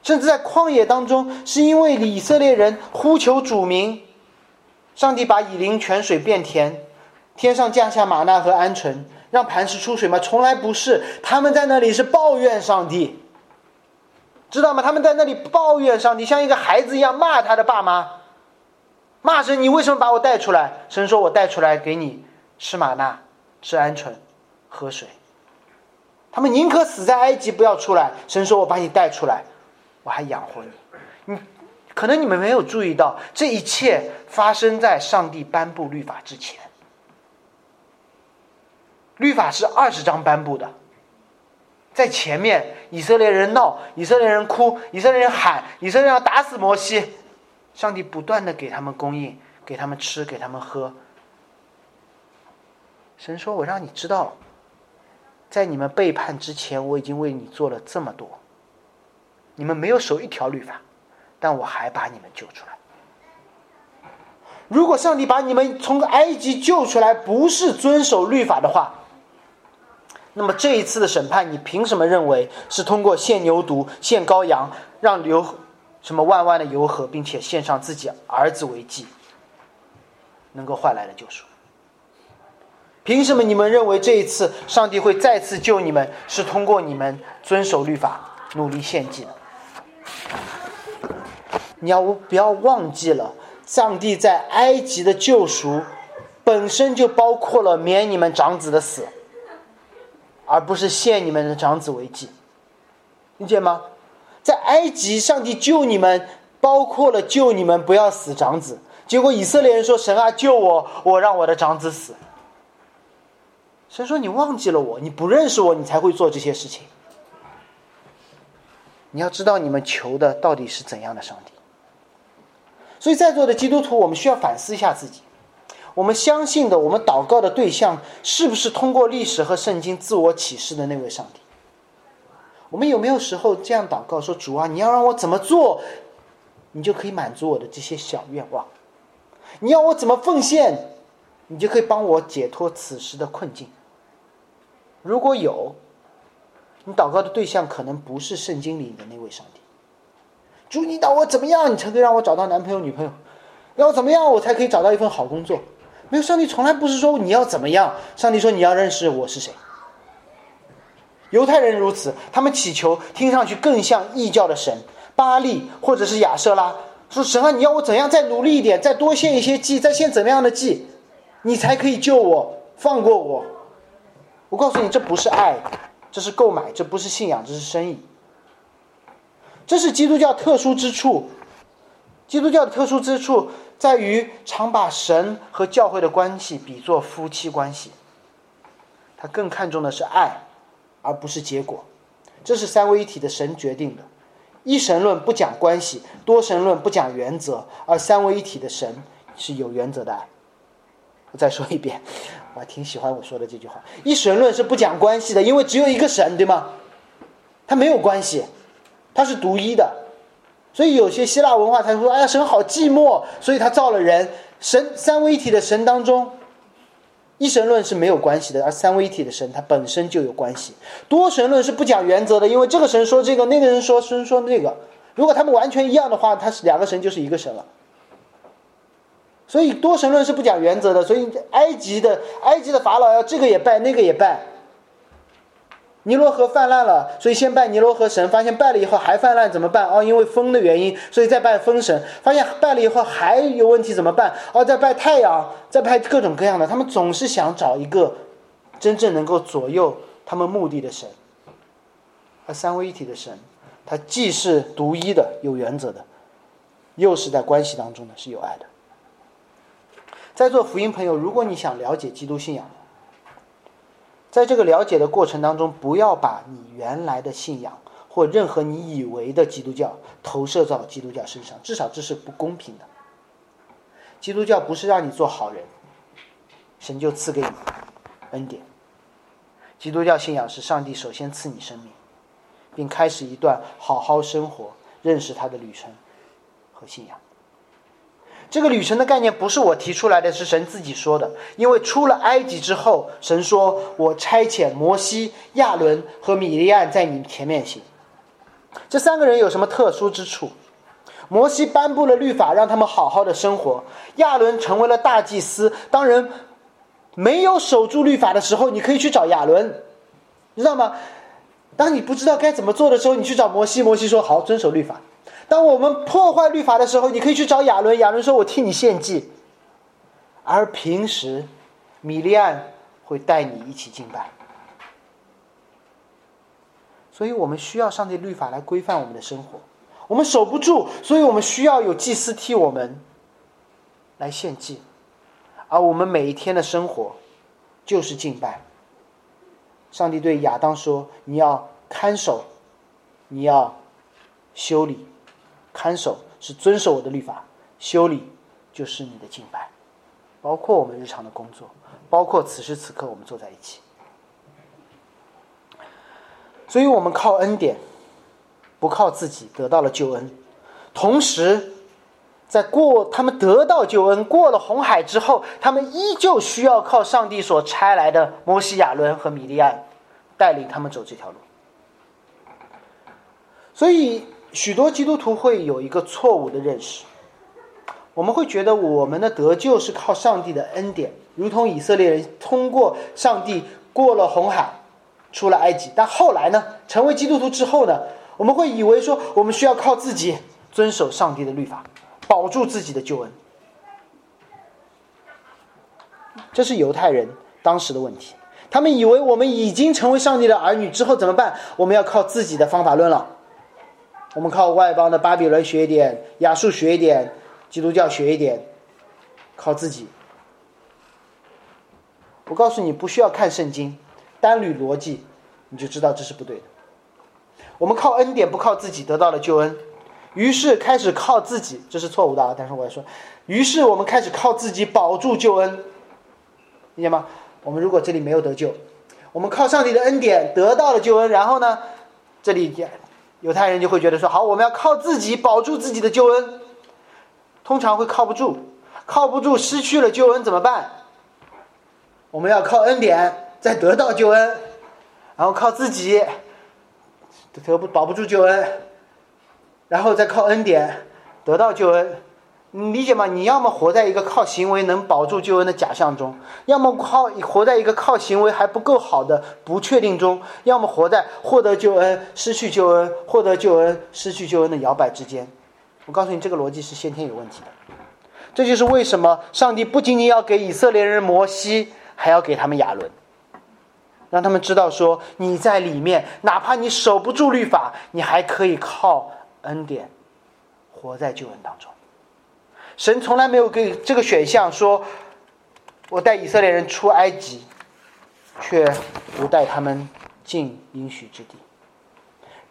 甚至在旷野当中，是因为以色列人呼求主名，上帝把以琳泉水变甜，天上降下玛纳和鹌鹑，让磐石出水吗？从来不是，他们在那里是抱怨上帝。知道吗？他们在那里抱怨上帝，像一个孩子一样骂他的爸妈，骂神：“你为什么把我带出来？”神说：“我带出来给你吃玛纳，吃鹌鹑，喝水。”他们宁可死在埃及，不要出来。神说：“我把你带出来，我还养活你。”你可能你们没有注意到，这一切发生在上帝颁布律法之前。律法是二十章颁布的。在前面，以色列人闹，以色列人哭，以色列人喊，以色列人要打死摩西。上帝不断的给他们供应，给他们吃，给他们喝。神说：“我让你知道，在你们背叛之前，我已经为你做了这么多。你们没有守一条律法，但我还把你们救出来。如果上帝把你们从埃及救出来，不是遵守律法的话。”那么这一次的审判，你凭什么认为是通过献牛犊、献羔羊，让流什么万万的油河，并且献上自己儿子为祭，能够换来的救赎？凭什么你们认为这一次上帝会再次救你们，是通过你们遵守律法、努力献祭的？你要不要忘记了，上帝在埃及的救赎本身就包括了免你们长子的死。而不是献你们的长子为祭，理解吗？在埃及，上帝救你们，包括了救你们不要死长子。结果以色列人说：“神啊，救我！我让我的长子死。”神说：“你忘记了我，你不认识我，你才会做这些事情。你要知道，你们求的到底是怎样的上帝？所以在座的基督徒，我们需要反思一下自己。”我们相信的，我们祷告的对象，是不是通过历史和圣经自我启示的那位上帝？我们有没有时候这样祷告说：“主啊，你要让我怎么做，你就可以满足我的这些小愿望？你要我怎么奉献，你就可以帮我解脱此时的困境？”如果有，你祷告的对象可能不是圣经里的那位上帝。主，你祷我怎么样，你才可以让我找到男朋友、女朋友？要怎么样，我才可以找到一份好工作？没有，上帝从来不是说你要怎么样，上帝说你要认识我是谁。犹太人如此，他们祈求听上去更像异教的神巴利或者是亚瑟拉，说神啊，你要我怎样再努力一点，再多献一些祭，再献怎么样的祭，你才可以救我，放过我？我告诉你，这不是爱，这是购买，这不是信仰，这是生意。这是基督教特殊之处，基督教的特殊之处。在于常把神和教会的关系比作夫妻关系，他更看重的是爱，而不是结果。这是三位一体的神决定的。一神论不讲关系，多神论不讲原则，而三位一体的神是有原则的爱。我再说一遍，我还挺喜欢我说的这句话：一神论是不讲关系的，因为只有一个神，对吗？他没有关系，他是独一的。所以有些希腊文化，他说：“哎呀，神好寂寞，所以他造了人。神三位一体的神当中，一神论是没有关系的，而三位一体的神它本身就有关系。多神论是不讲原则的，因为这个神说这个，那个人说神说那个。如果他们完全一样的话，他是两个神就是一个神了。所以多神论是不讲原则的。所以埃及的埃及的法老要这个也拜，那个也拜。”尼罗河泛滥了，所以先拜尼罗河神。发现拜了以后还泛滥，怎么办？哦，因为风的原因，所以再拜风神。发现拜了以后还有问题，怎么办？哦，再拜太阳，再拜各种各样的。他们总是想找一个真正能够左右他们目的的神。而三位一体的神，他既是独一的、有原则的，又是在关系当中呢是有爱的。在座福音朋友，如果你想了解基督信仰，在这个了解的过程当中，不要把你原来的信仰或任何你以为的基督教投射到基督教身上，至少这是不公平的。基督教不是让你做好人，神就赐给你恩典。基督教信仰是上帝首先赐你生命，并开始一段好好生活、认识他的旅程和信仰。这个旅程的概念不是我提出来的，是神自己说的。因为出了埃及之后，神说：“我差遣摩西、亚伦和米利暗在你前面行。”这三个人有什么特殊之处？摩西颁布了律法，让他们好好的生活；亚伦成为了大祭司。当人没有守住律法的时候，你可以去找亚伦，知道吗？当你不知道该怎么做的时候，你去找摩西，摩西说：“好，遵守律法。”当我们破坏律法的时候，你可以去找亚伦。亚伦说：“我替你献祭。”而平时，米利安会带你一起敬拜。所以我们需要上帝律法来规范我们的生活。我们守不住，所以我们需要有祭司替我们来献祭。而我们每一天的生活就是敬拜。上帝对亚当说：“你要看守，你要修理。”看守是遵守我的律法，修理就是你的敬拜，包括我们日常的工作，包括此时此刻我们坐在一起。所以我们靠恩典，不靠自己得到了救恩，同时在过他们得到救恩过了红海之后，他们依旧需要靠上帝所差来的摩西亚伦和米利安带领他们走这条路。所以。许多基督徒会有一个错误的认识，我们会觉得我们的得救是靠上帝的恩典，如同以色列人通过上帝过了红海，出了埃及。但后来呢，成为基督徒之后呢，我们会以为说我们需要靠自己遵守上帝的律法，保住自己的救恩。这是犹太人当时的问题，他们以为我们已经成为上帝的儿女之后怎么办？我们要靠自己的方法论了。我们靠外邦的巴比伦学一点，亚述学一点，基督教学一点，靠自己。我告诉你，不需要看圣经，单捋逻辑，你就知道这是不对的。我们靠恩典，不靠自己得到了救恩，于是开始靠自己，这是错误的啊！但是我要说，于是我们开始靠自己保住救恩，理解吗？我们如果这里没有得救，我们靠上帝的恩典得到了救恩，然后呢，这里。犹太人就会觉得说：“好，我们要靠自己保住自己的救恩。”通常会靠不住，靠不住，失去了救恩怎么办？我们要靠恩典再得到救恩，然后靠自己得不保不住救恩，然后再靠恩典得到救恩。你理解吗？你要么活在一个靠行为能保住救恩的假象中，要么靠活在一个靠行为还不够好的不确定中，要么活在获得救恩、失去救恩、获得救恩、失去救恩的摇摆之间。我告诉你，这个逻辑是先天有问题的。这就是为什么上帝不仅仅要给以色列人摩西，还要给他们亚伦，让他们知道说你在里面，哪怕你守不住律法，你还可以靠恩典活在救恩当中。神从来没有给这个选项，说我带以色列人出埃及，却不带他们进应许之地。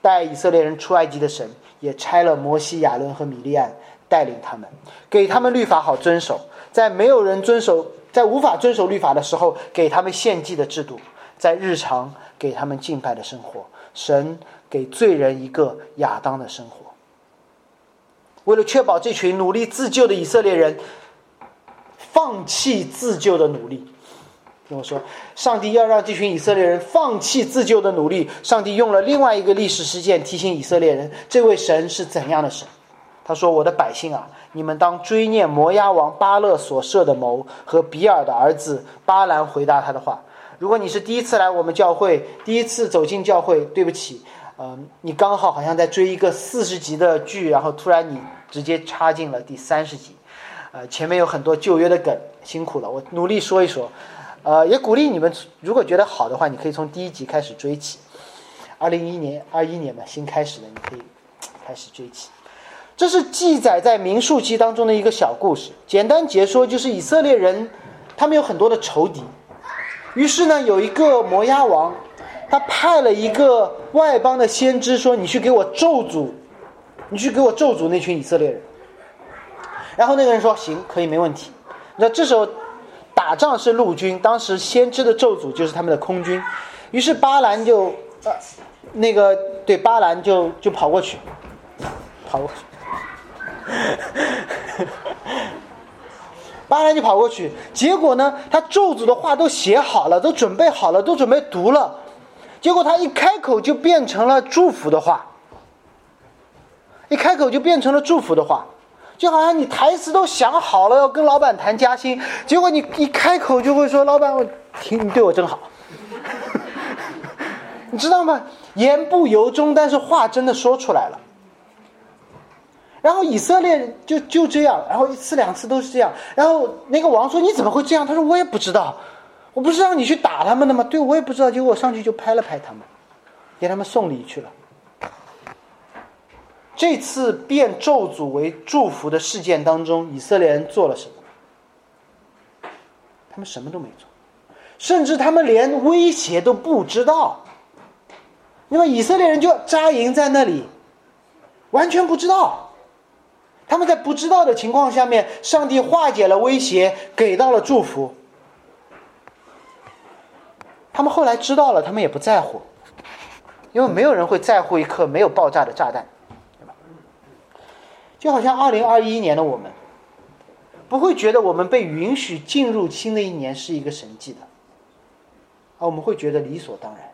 带以色列人出埃及的神，也差了摩西、亚伦和米利安带领他们，给他们律法好遵守。在没有人遵守、在无法遵守律法的时候，给他们献祭的制度；在日常给他们敬拜的生活。神给罪人一个亚当的生活。为了确保这群努力自救的以色列人放弃自救的努力，听我说，上帝要让这群以色列人放弃自救的努力。上帝用了另外一个历史事件提醒以色列人，这位神是怎样的神？他说：“我的百姓啊，你们当追念摩押王巴勒所设的谋和比尔的儿子巴兰回答他的话。如果你是第一次来我们教会，第一次走进教会，对不起。”嗯，你刚好好像在追一个四十集的剧，然后突然你直接插进了第三十集，呃，前面有很多旧约的梗，辛苦了，我努力说一说，呃，也鼓励你们，如果觉得好的话，你可以从第一集开始追起。二零一一年二一年嘛，新开始的，你可以开始追起。这是记载在民数记当中的一个小故事。简单解说，就是以色列人他们有很多的仇敌，于是呢，有一个摩押王，他派了一个外邦的先知说：“你去给我咒诅，你去给我咒诅那群以色列人。”然后那个人说：“行，可以，没问题。”那这时候打仗是陆军，当时先知的咒诅就是他们的空军，于是巴兰就呃那个对巴兰就就跑过去，跑过去。巴兰就跑过去，结果呢，他咒诅的话都写好了，都准备好了，都准备读了，结果他一开口就变成了祝福的话，一开口就变成了祝福的话，就好像你台词都想好了要跟老板谈加薪，结果你一开口就会说：“老板，我听你对我真好。”你知道吗？言不由衷，但是话真的说出来了。然后以色列就就这样，然后一次两次都是这样。然后那个王说：“你怎么会这样？”他说：“我也不知道，我不是让你去打他们的吗？”对，我也不知道。结果我上去就拍了拍他们，给他们送礼去了。这次变咒诅为祝福的事件当中，以色列人做了什么？他们什么都没做，甚至他们连威胁都不知道。那么以色列人就扎营在那里，完全不知道。他们在不知道的情况下面，上帝化解了威胁，给到了祝福。他们后来知道了，他们也不在乎，因为没有人会在乎一颗没有爆炸的炸弹，对吧？就好像二零二一年的我们，不会觉得我们被允许进入新的一年是一个神迹的，而我们会觉得理所当然。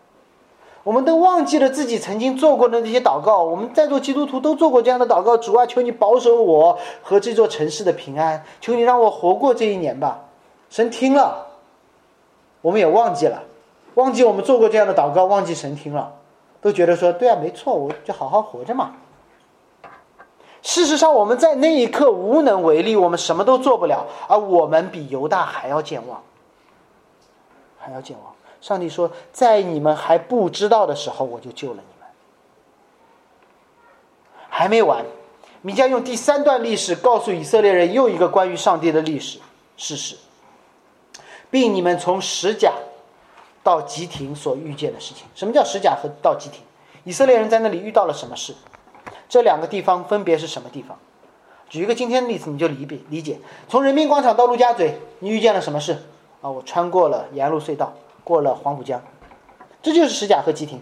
我们都忘记了自己曾经做过的那些祷告。我们在座基督徒都做过这样的祷告：主啊，求你保守我和这座城市的平安，求你让我活过这一年吧。神听了，我们也忘记了，忘记我们做过这样的祷告，忘记神听了，都觉得说对啊，没错，我就好好活着嘛。事实上，我们在那一刻无能为力，我们什么都做不了，而我们比犹大还要健忘，还要健忘。上帝说：“在你们还不知道的时候，我就救了你们。”还没完，米迦用第三段历史告诉以色列人又一个关于上帝的历史事实，并你们从十甲到吉廷所遇见的事情。什么叫石甲和到吉廷？以色列人在那里遇到了什么事？这两个地方分别是什么地方？举一个今天的例子，你就理解理解。从人民广场到陆家嘴，你遇见了什么事？啊，我穿过了沿路隧道。过了黄浦江，这就是石甲和吉廷。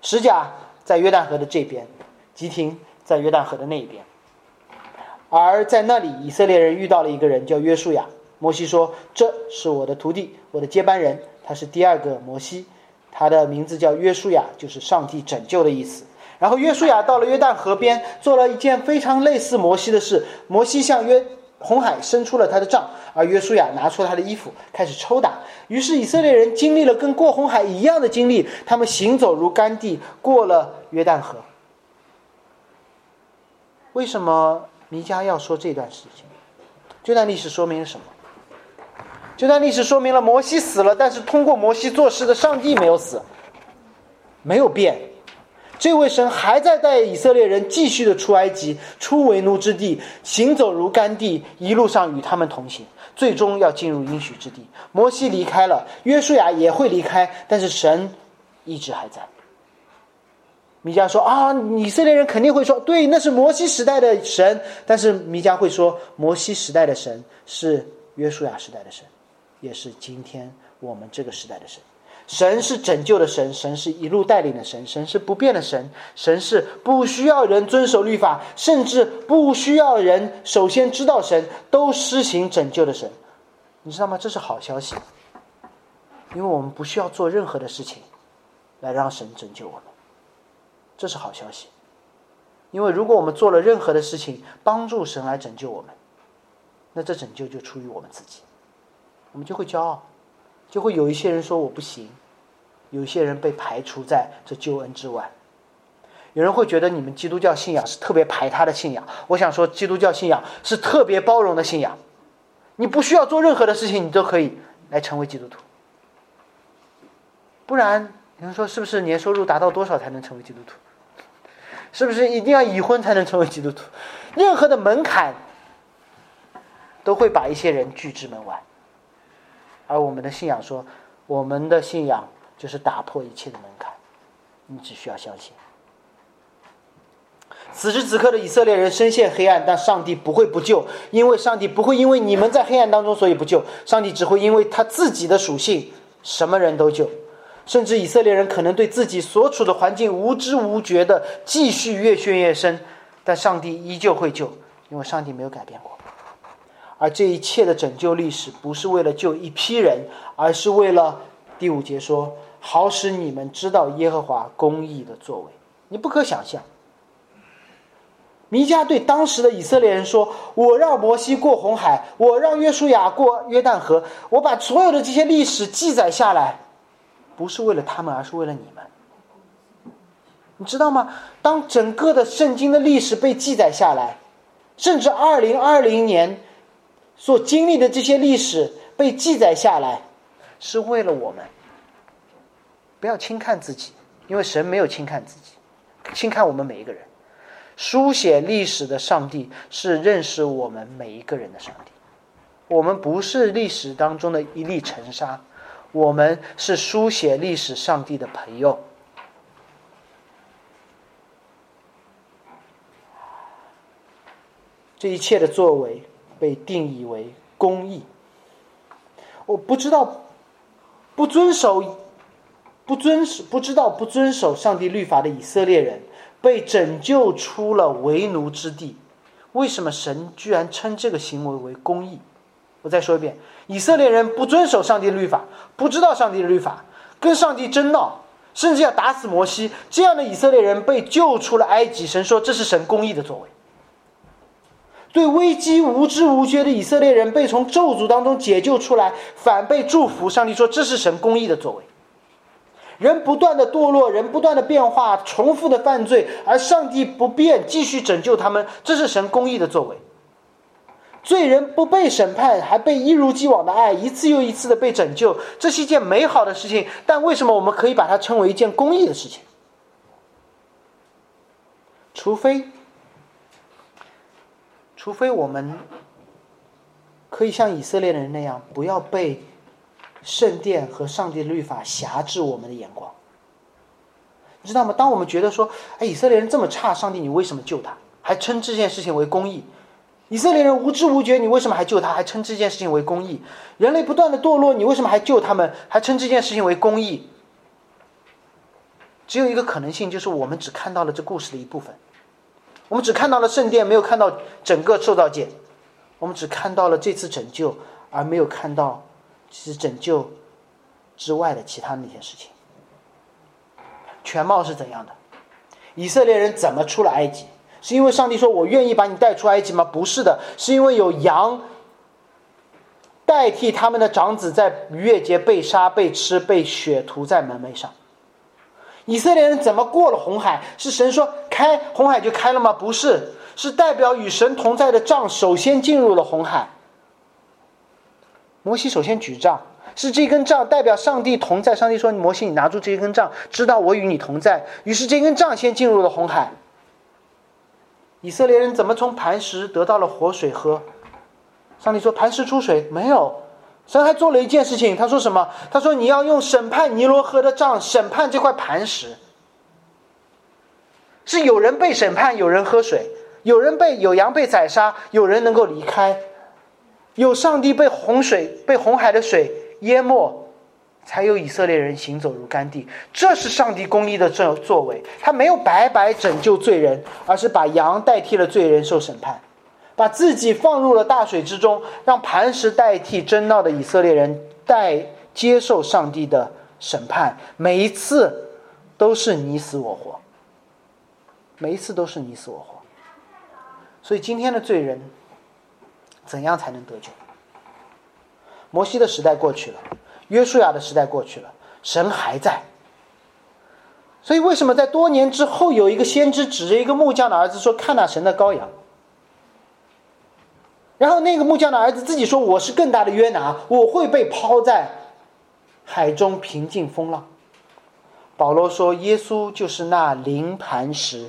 石甲在约旦河的这边，吉廷在约旦河的那一边。而在那里，以色列人遇到了一个人，叫约书亚。摩西说：“这是我的徒弟，我的接班人，他是第二个摩西，他的名字叫约书亚，就是上帝拯救的意思。”然后约书亚到了约旦河边，做了一件非常类似摩西的事。摩西向约红海伸出了他的杖。而约书亚拿出他的衣服，开始抽打。于是以色列人经历了跟过红海一样的经历，他们行走如干地，过了约旦河。为什么弥迦要说这段事情？这段历史说明了什么？这段历史说明了摩西死了，但是通过摩西做事的上帝没有死，没有变。这位神还在带以色列人继续的出埃及，出为奴之地，行走如干地，一路上与他们同行。最终要进入应许之地。摩西离开了，约书亚也会离开，但是神一直还在。米迦说：“啊，以色列人肯定会说，对，那是摩西时代的神。”但是米迦会说，摩西时代的神是约书亚时代的神，也是今天我们这个时代的神。神是拯救的神，神是一路带领的神，神是不变的神，神是不需要人遵守律法，甚至不需要人首先知道神都施行拯救的神。你知道吗？这是好消息，因为我们不需要做任何的事情来让神拯救我们，这是好消息。因为如果我们做了任何的事情帮助神来拯救我们，那这拯救就出于我们自己，我们就会骄傲。就会有一些人说我不行，有一些人被排除在这救恩之外。有人会觉得你们基督教信仰是特别排他的信仰。我想说，基督教信仰是特别包容的信仰。你不需要做任何的事情，你都可以来成为基督徒。不然，有人说是不是年收入达到多少才能成为基督徒？是不是一定要已婚才能成为基督徒？任何的门槛都会把一些人拒之门外。而我们的信仰说，我们的信仰就是打破一切的门槛，你只需要相信。此时此刻的以色列人深陷黑暗，但上帝不会不救，因为上帝不会因为你们在黑暗当中所以不救，上帝只会因为他自己的属性，什么人都救。甚至以色列人可能对自己所处的环境无知无觉的继续越陷越深，但上帝依旧会救，因为上帝没有改变过。而这一切的拯救历史不是为了救一批人，而是为了第五节说，好使你们知道耶和华公义的作为。你不可想象。弥迦对当时的以色列人说：“我让摩西过红海，我让约书亚过约旦河，我把所有的这些历史记载下来。”不是为了他们，而是为了你们。你知道吗？当整个的圣经的历史被记载下来，甚至二零二零年所经历的这些历史被记载下来，是为了我们。不要轻看自己，因为神没有轻看自己，轻看我们每一个人。书写历史的上帝是认识我们每一个人的上帝。我们不是历史当中的一粒尘沙。我们是书写历史上帝的朋友，这一切的作为被定义为公义。我不知道不遵守、不遵守、不知道不遵守上帝律法的以色列人被拯救出了为奴之地，为什么神居然称这个行为为公义？我再说一遍，以色列人不遵守上帝律法，不知道上帝的律法，跟上帝争闹，甚至要打死摩西。这样的以色列人被救出了埃及，神说这是神公义的作为。对危机无知无觉的以色列人被从咒诅当中解救出来，反被祝福。上帝说这是神公义的作为。人不断的堕落，人不断的变化，重复的犯罪，而上帝不变，继续拯救他们，这是神公义的作为。罪人不被审判，还被一如既往的爱，一次又一次的被拯救，这是一件美好的事情。但为什么我们可以把它称为一件公益的事情？除非，除非我们可以像以色列人那样，不要被圣殿和上帝的律法辖制我们的眼光。你知道吗？当我们觉得说，哎，以色列人这么差，上帝你为什么救他？还称这件事情为公益？以色列人无知无觉，你为什么还救他？还称这件事情为公义？人类不断的堕落，你为什么还救他们？还称这件事情为公义？只有一个可能性，就是我们只看到了这故事的一部分，我们只看到了圣殿，没有看到整个受造界，我们只看到了这次拯救，而没有看到其实拯救之外的其他那些事情。全貌是怎样的？以色列人怎么出了埃及？是因为上帝说：“我愿意把你带出埃及吗？”不是的，是因为有羊代替他们的长子在逾越节被杀、被吃、被血涂在门楣上。以色列人怎么过了红海？是神说开红海就开了吗？不是，是代表与神同在的杖首先进入了红海。摩西首先举杖，是这根杖代表上帝同在。上帝说：“摩西，你拿住这根杖，知道我与你同在。”于是这根杖先进入了红海。以色列人怎么从磐石得到了活水喝？上帝说：“磐石出水没有。”神还做了一件事情，他说什么？他说：“你要用审判尼罗河的杖审判这块磐石。”是有人被审判，有人喝水，有人被有羊被宰杀，有人能够离开，有上帝被洪水被红海的水淹没。才有以色列人行走如干地，这是上帝公义的作作为。他没有白白拯救罪人，而是把羊代替了罪人受审判，把自己放入了大水之中，让磐石代替争闹的以色列人代接受上帝的审判。每一次都是你死我活，每一次都是你死我活。所以今天的罪人怎样才能得救？摩西的时代过去了。约书亚的时代过去了，神还在。所以，为什么在多年之后，有一个先知指着一个木匠的儿子说：“看那神的羔羊。”然后那个木匠的儿子自己说：“我是更大的约拿，我会被抛在海中平静风浪。”保罗说：“耶稣就是那临磐石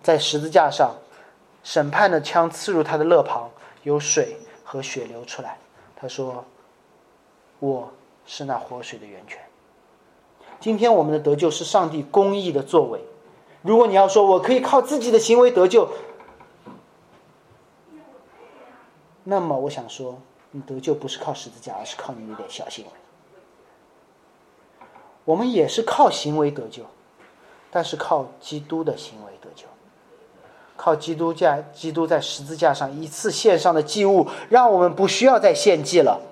在十字架上，审判的枪刺入他的肋旁，有水和血流出来。他说：“我是那活水的源泉。”今天我们的得救是上帝公义的作为。如果你要说我可以靠自己的行为得救，那么我想说，你得救不是靠十字架，而是靠你那点小行为。我们也是靠行为得救，但是靠基督的行为得救，靠基督架，基督在十字架上一次献上的祭物，让我们不需要再献祭了。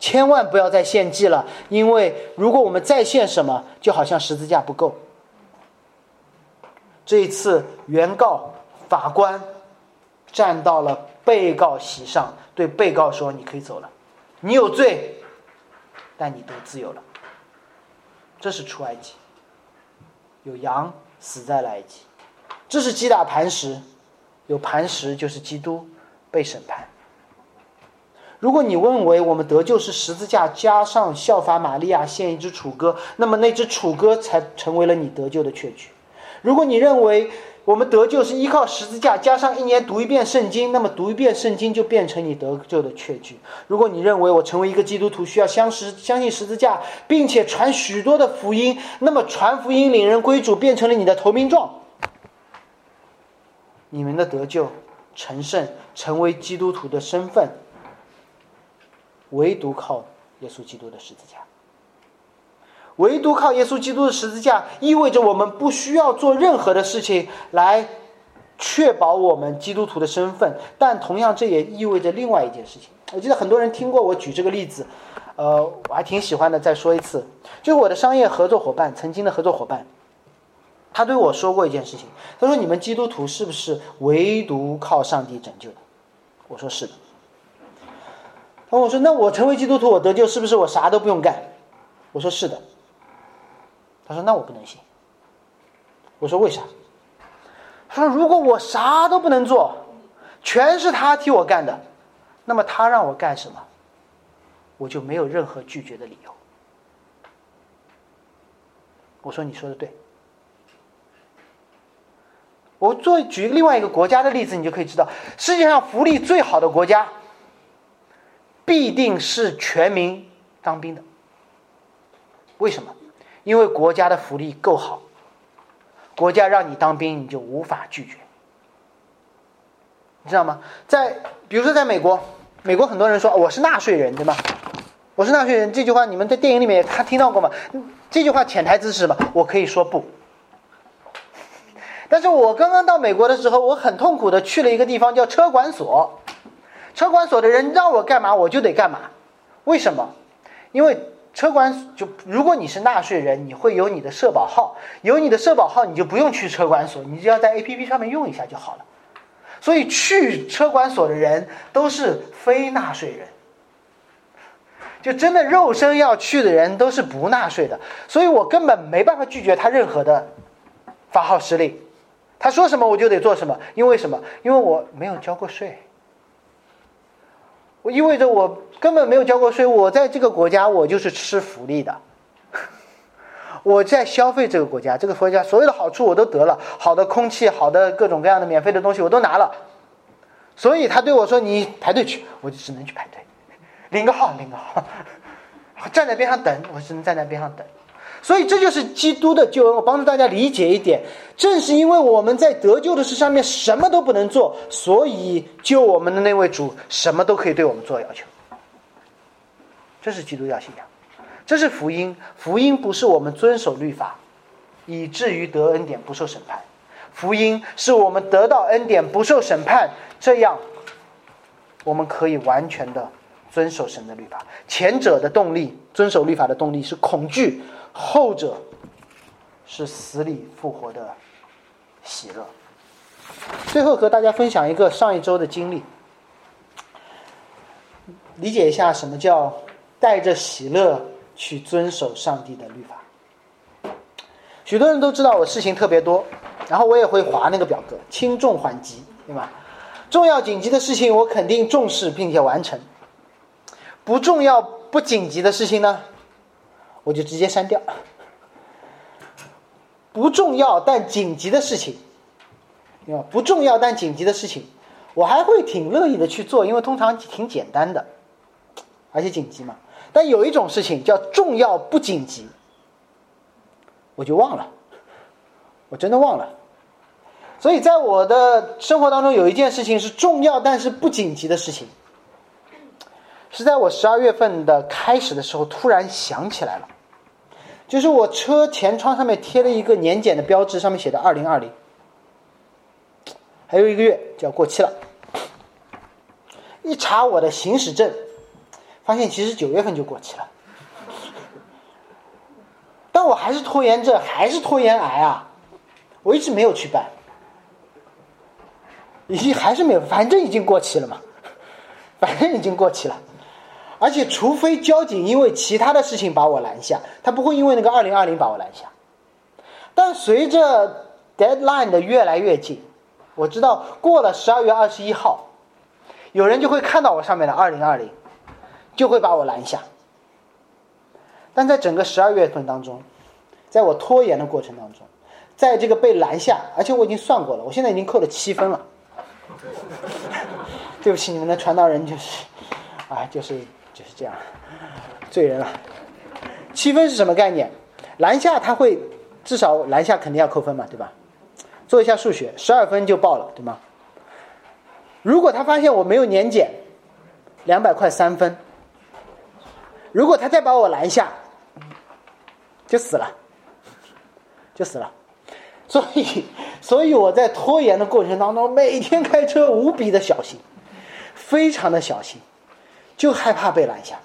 千万不要再献祭了，因为如果我们再献什么，就好像十字架不够。这一次，原告法官站到了被告席上，对被告说：“你可以走了，你有罪，但你得自由了。”这是出埃及，有羊死在了埃及，这是击打磐石，有磐石就是基督被审判。如果你认为我们得救是十字架加上效法玛利亚献一只楚歌，那么那只楚歌才成为了你得救的确据。如果你认为我们得救是依靠十字架加上一年读一遍圣经，那么读一遍圣经就变成你得救的确据。如果你认为我成为一个基督徒需要相识相信十字架，并且传许多的福音，那么传福音领人归主变成了你的投名状。你们的得救、成圣、成为基督徒的身份。唯独靠耶稣基督的十字架，唯独靠耶稣基督的十字架，意味着我们不需要做任何的事情来确保我们基督徒的身份。但同样，这也意味着另外一件事情。我记得很多人听过我举这个例子，呃，我还挺喜欢的。再说一次，就是我的商业合作伙伴，曾经的合作伙伴，他对我说过一件事情。他说：“你们基督徒是不是唯独靠上帝拯救的？”我说：“是的。”然后我说：“那我成为基督徒，我得救是不是我啥都不用干？”我说：“是的。”他说：“那我不能信。”我说：“为啥？”他说：“如果我啥都不能做，全是他替我干的，那么他让我干什么，我就没有任何拒绝的理由。”我说：“你说的对。”我做举另外一个国家的例子，你就可以知道，世界上福利最好的国家。必定是全民当兵的。为什么？因为国家的福利够好，国家让你当兵，你就无法拒绝。你知道吗？在比如说，在美国，美国很多人说我是纳税人，对吗？我是纳税人这句话，你们在电影里面看听到过吗？这句话潜台词是什么？我可以说不。但是我刚刚到美国的时候，我很痛苦的去了一个地方叫车管所。车管所的人让我干嘛，我就得干嘛。为什么？因为车管所就如果你是纳税人，你会有你的社保号，有你的社保号，你就不用去车管所，你只要在 A P P 上面用一下就好了。所以去车管所的人都是非纳税人，就真的肉身要去的人都是不纳税的。所以我根本没办法拒绝他任何的发号施令，他说什么我就得做什么。因为什么？因为我没有交过税。我意味着我根本没有交过税，我在这个国家我就是吃福利的，我在消费这个国家，这个国家所有的好处我都得了，好的空气，好的各种各样的免费的东西我都拿了，所以他对我说：“你排队去。”我就只能去排队，领个号，领个号，站在边上等，我只能站在边上等。所以这就是基督的救恩。我帮助大家理解一点，正是因为我们在得救的事上面什么都不能做，所以救我们的那位主什么都可以对我们做要求。这是基督教信仰，这是福音。福音不是我们遵守律法，以至于得恩典不受审判。福音是我们得到恩典不受审判，这样我们可以完全的遵守神的律法。前者的动力，遵守律法的动力是恐惧。后者是死里复活的喜乐。最后和大家分享一个上一周的经历，理解一下什么叫带着喜乐去遵守上帝的律法。许多人都知道我事情特别多，然后我也会划那个表格，轻重缓急，对吧？重要紧急的事情我肯定重视并且完成，不重要不紧急的事情呢？我就直接删掉，不重要但紧急的事情，对吧？不重要但紧急的事情，我还会挺乐意的去做，因为通常挺简单的，而且紧急嘛。但有一种事情叫重要不紧急，我就忘了，我真的忘了。所以在我的生活当中，有一件事情是重要但是不紧急的事情，是在我十二月份的开始的时候突然想起来了，就是我车前窗上面贴了一个年检的标志，上面写的二零二零，还有一个月就要过期了。一查我的行驶证，发现其实九月份就过期了，但我还是拖延症，还是拖延癌啊！我一直没有去办。已经还是没有，反正已经过期了嘛，反正已经过期了，而且除非交警因为其他的事情把我拦下，他不会因为那个二零二零把我拦下。但随着 deadline 的越来越近，我知道过了十二月二十一号，有人就会看到我上面的二零二零，就会把我拦下。但在整个十二月份当中，在我拖延的过程当中，在这个被拦下，而且我已经算过了，我现在已经扣了七分了。对不起，你们的传道人就是，啊，就是就是这样，醉人了。七分是什么概念？篮下他会至少篮下肯定要扣分嘛，对吧？做一下数学，十二分就爆了，对吗？如果他发现我没有年检，两百块三分。如果他再把我拦下，就死了，就死了。所以，所以我在拖延的过程当中，每天开车无比的小心，非常的小心，就害怕被拦下。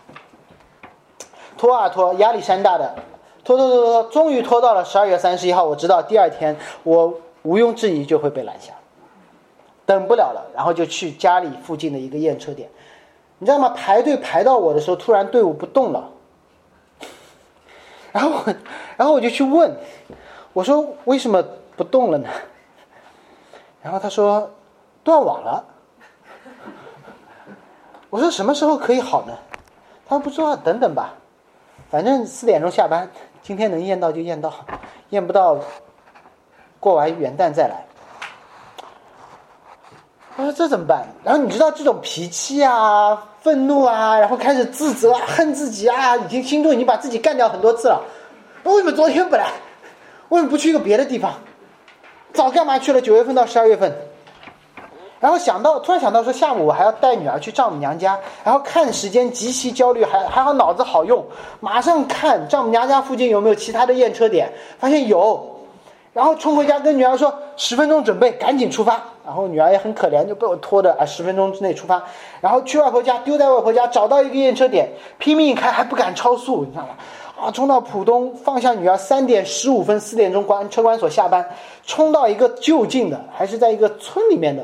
拖啊拖，压力山大的，拖拖拖拖，终于拖到了十二月三十一号。我知道第二天我毋庸置疑就会被拦下，等不了了，然后就去家里附近的一个验车点。你知道吗？排队排到我的时候，突然队伍不动了，然后，然后我就去问。我说为什么不动了呢？然后他说断网了。我说什么时候可以好呢？他说不知道，等等吧，反正四点钟下班，今天能验到就验到，验不到过完元旦再来。我说这怎么办？然后你知道这种脾气啊、愤怒啊，然后开始自责、恨自己啊，已经心中已经把自己干掉很多次了。为什么昨天不来？为什么不去一个别的地方？早干嘛去了？九月份到十二月份，然后想到，突然想到说下午我还要带女儿去丈母娘家，然后看时间极其焦虑，还还好脑子好用，马上看丈母娘家附近有没有其他的验车点，发现有，然后冲回家跟女儿说十分钟准备，赶紧出发。然后女儿也很可怜，就被我拖的啊十分钟之内出发，然后去外婆家，丢在外婆家，找到一个验车点，拼命开还不敢超速，你知道吗？啊，冲到浦东，放下女儿，三点十五分，四点钟关车管所下班，冲到一个就近的，还是在一个村里面的，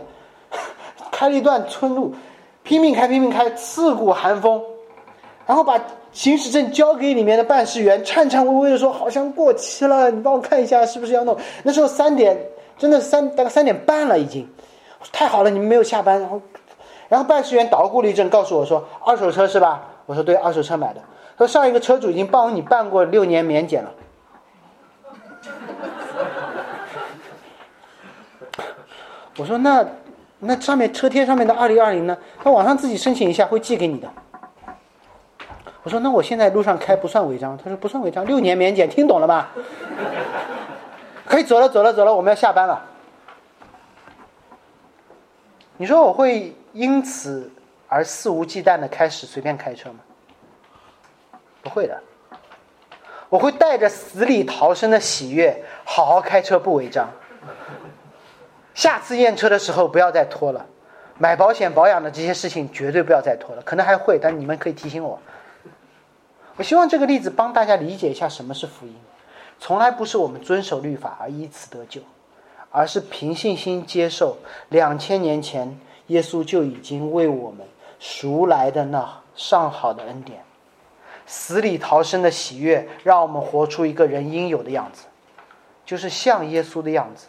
开了一段村路，拼命开，拼命开，刺骨寒风，然后把行驶证交给里面的办事员，颤颤巍巍的说：“好像过期了，你帮我看一下是不是要弄。”那时候三点，真的三大概三点半了已经，太好了，你们没有下班，然后，然后办事员捣鼓了一阵，告诉我说：“二手车是吧？”我说：“对，二手车买的。”他说上一个车主已经帮你办过六年免检了。我说那那上面车贴上面的二零二零呢？那网上自己申请一下会寄给你的。我说那我现在路上开不算违章？他说不算违章，六年免检，听懂了吧？可以走了走了走了，我们要下班了。你说我会因此而肆无忌惮的开始随便开车吗？不会的，我会带着死里逃生的喜悦，好好开车不违章。下次验车的时候不要再拖了，买保险保养的这些事情绝对不要再拖了。可能还会，但你们可以提醒我。我希望这个例子帮大家理解一下什么是福音。从来不是我们遵守律法而以此得救，而是凭信心接受两千年前耶稣就已经为我们赎来的那上好的恩典。死里逃生的喜悦，让我们活出一个人应有的样子，就是像耶稣的样子。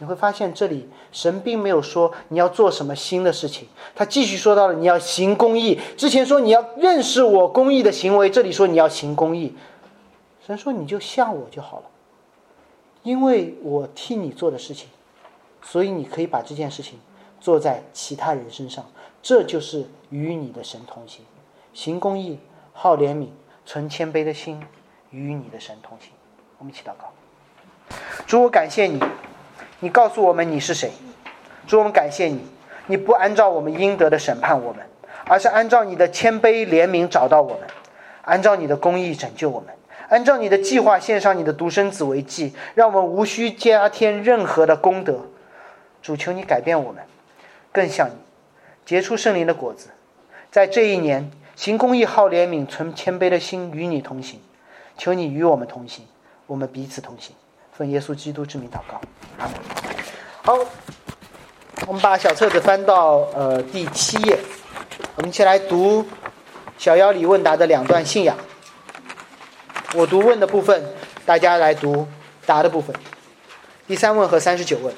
你会发现，这里神并没有说你要做什么新的事情，他继续说到了你要行公义。之前说你要认识我公义的行为，这里说你要行公义。神说你就像我就好了，因为我替你做的事情，所以你可以把这件事情做在其他人身上，这就是与你的神同行，行公义，好怜悯，存谦卑的心，与你的神同行。我们一起祷告。主，我感谢你，你告诉我们你是谁。主，我们感谢你，你不按照我们应得的审判我们，而是按照你的谦卑怜悯找到我们，按照你的公义拯救我们，按照你的计划献上你的独生子为祭，让我们无需加添任何的功德。主，求你改变我们，更像你，结出圣灵的果子，在这一年行公义、好怜悯、存谦卑的心与你同行。求你与我们同行，我们彼此同行。奉耶稣基督之名祷告，好，我们把小册子翻到呃第七页，我们一起来读小妖里问答的两段信仰。我读问的部分，大家来读答的部分。第三问和三十九问，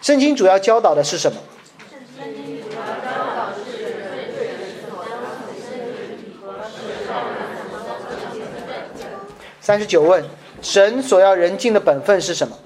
圣经主要教导的是什么？三十九问，神所要人尽的本分是什么？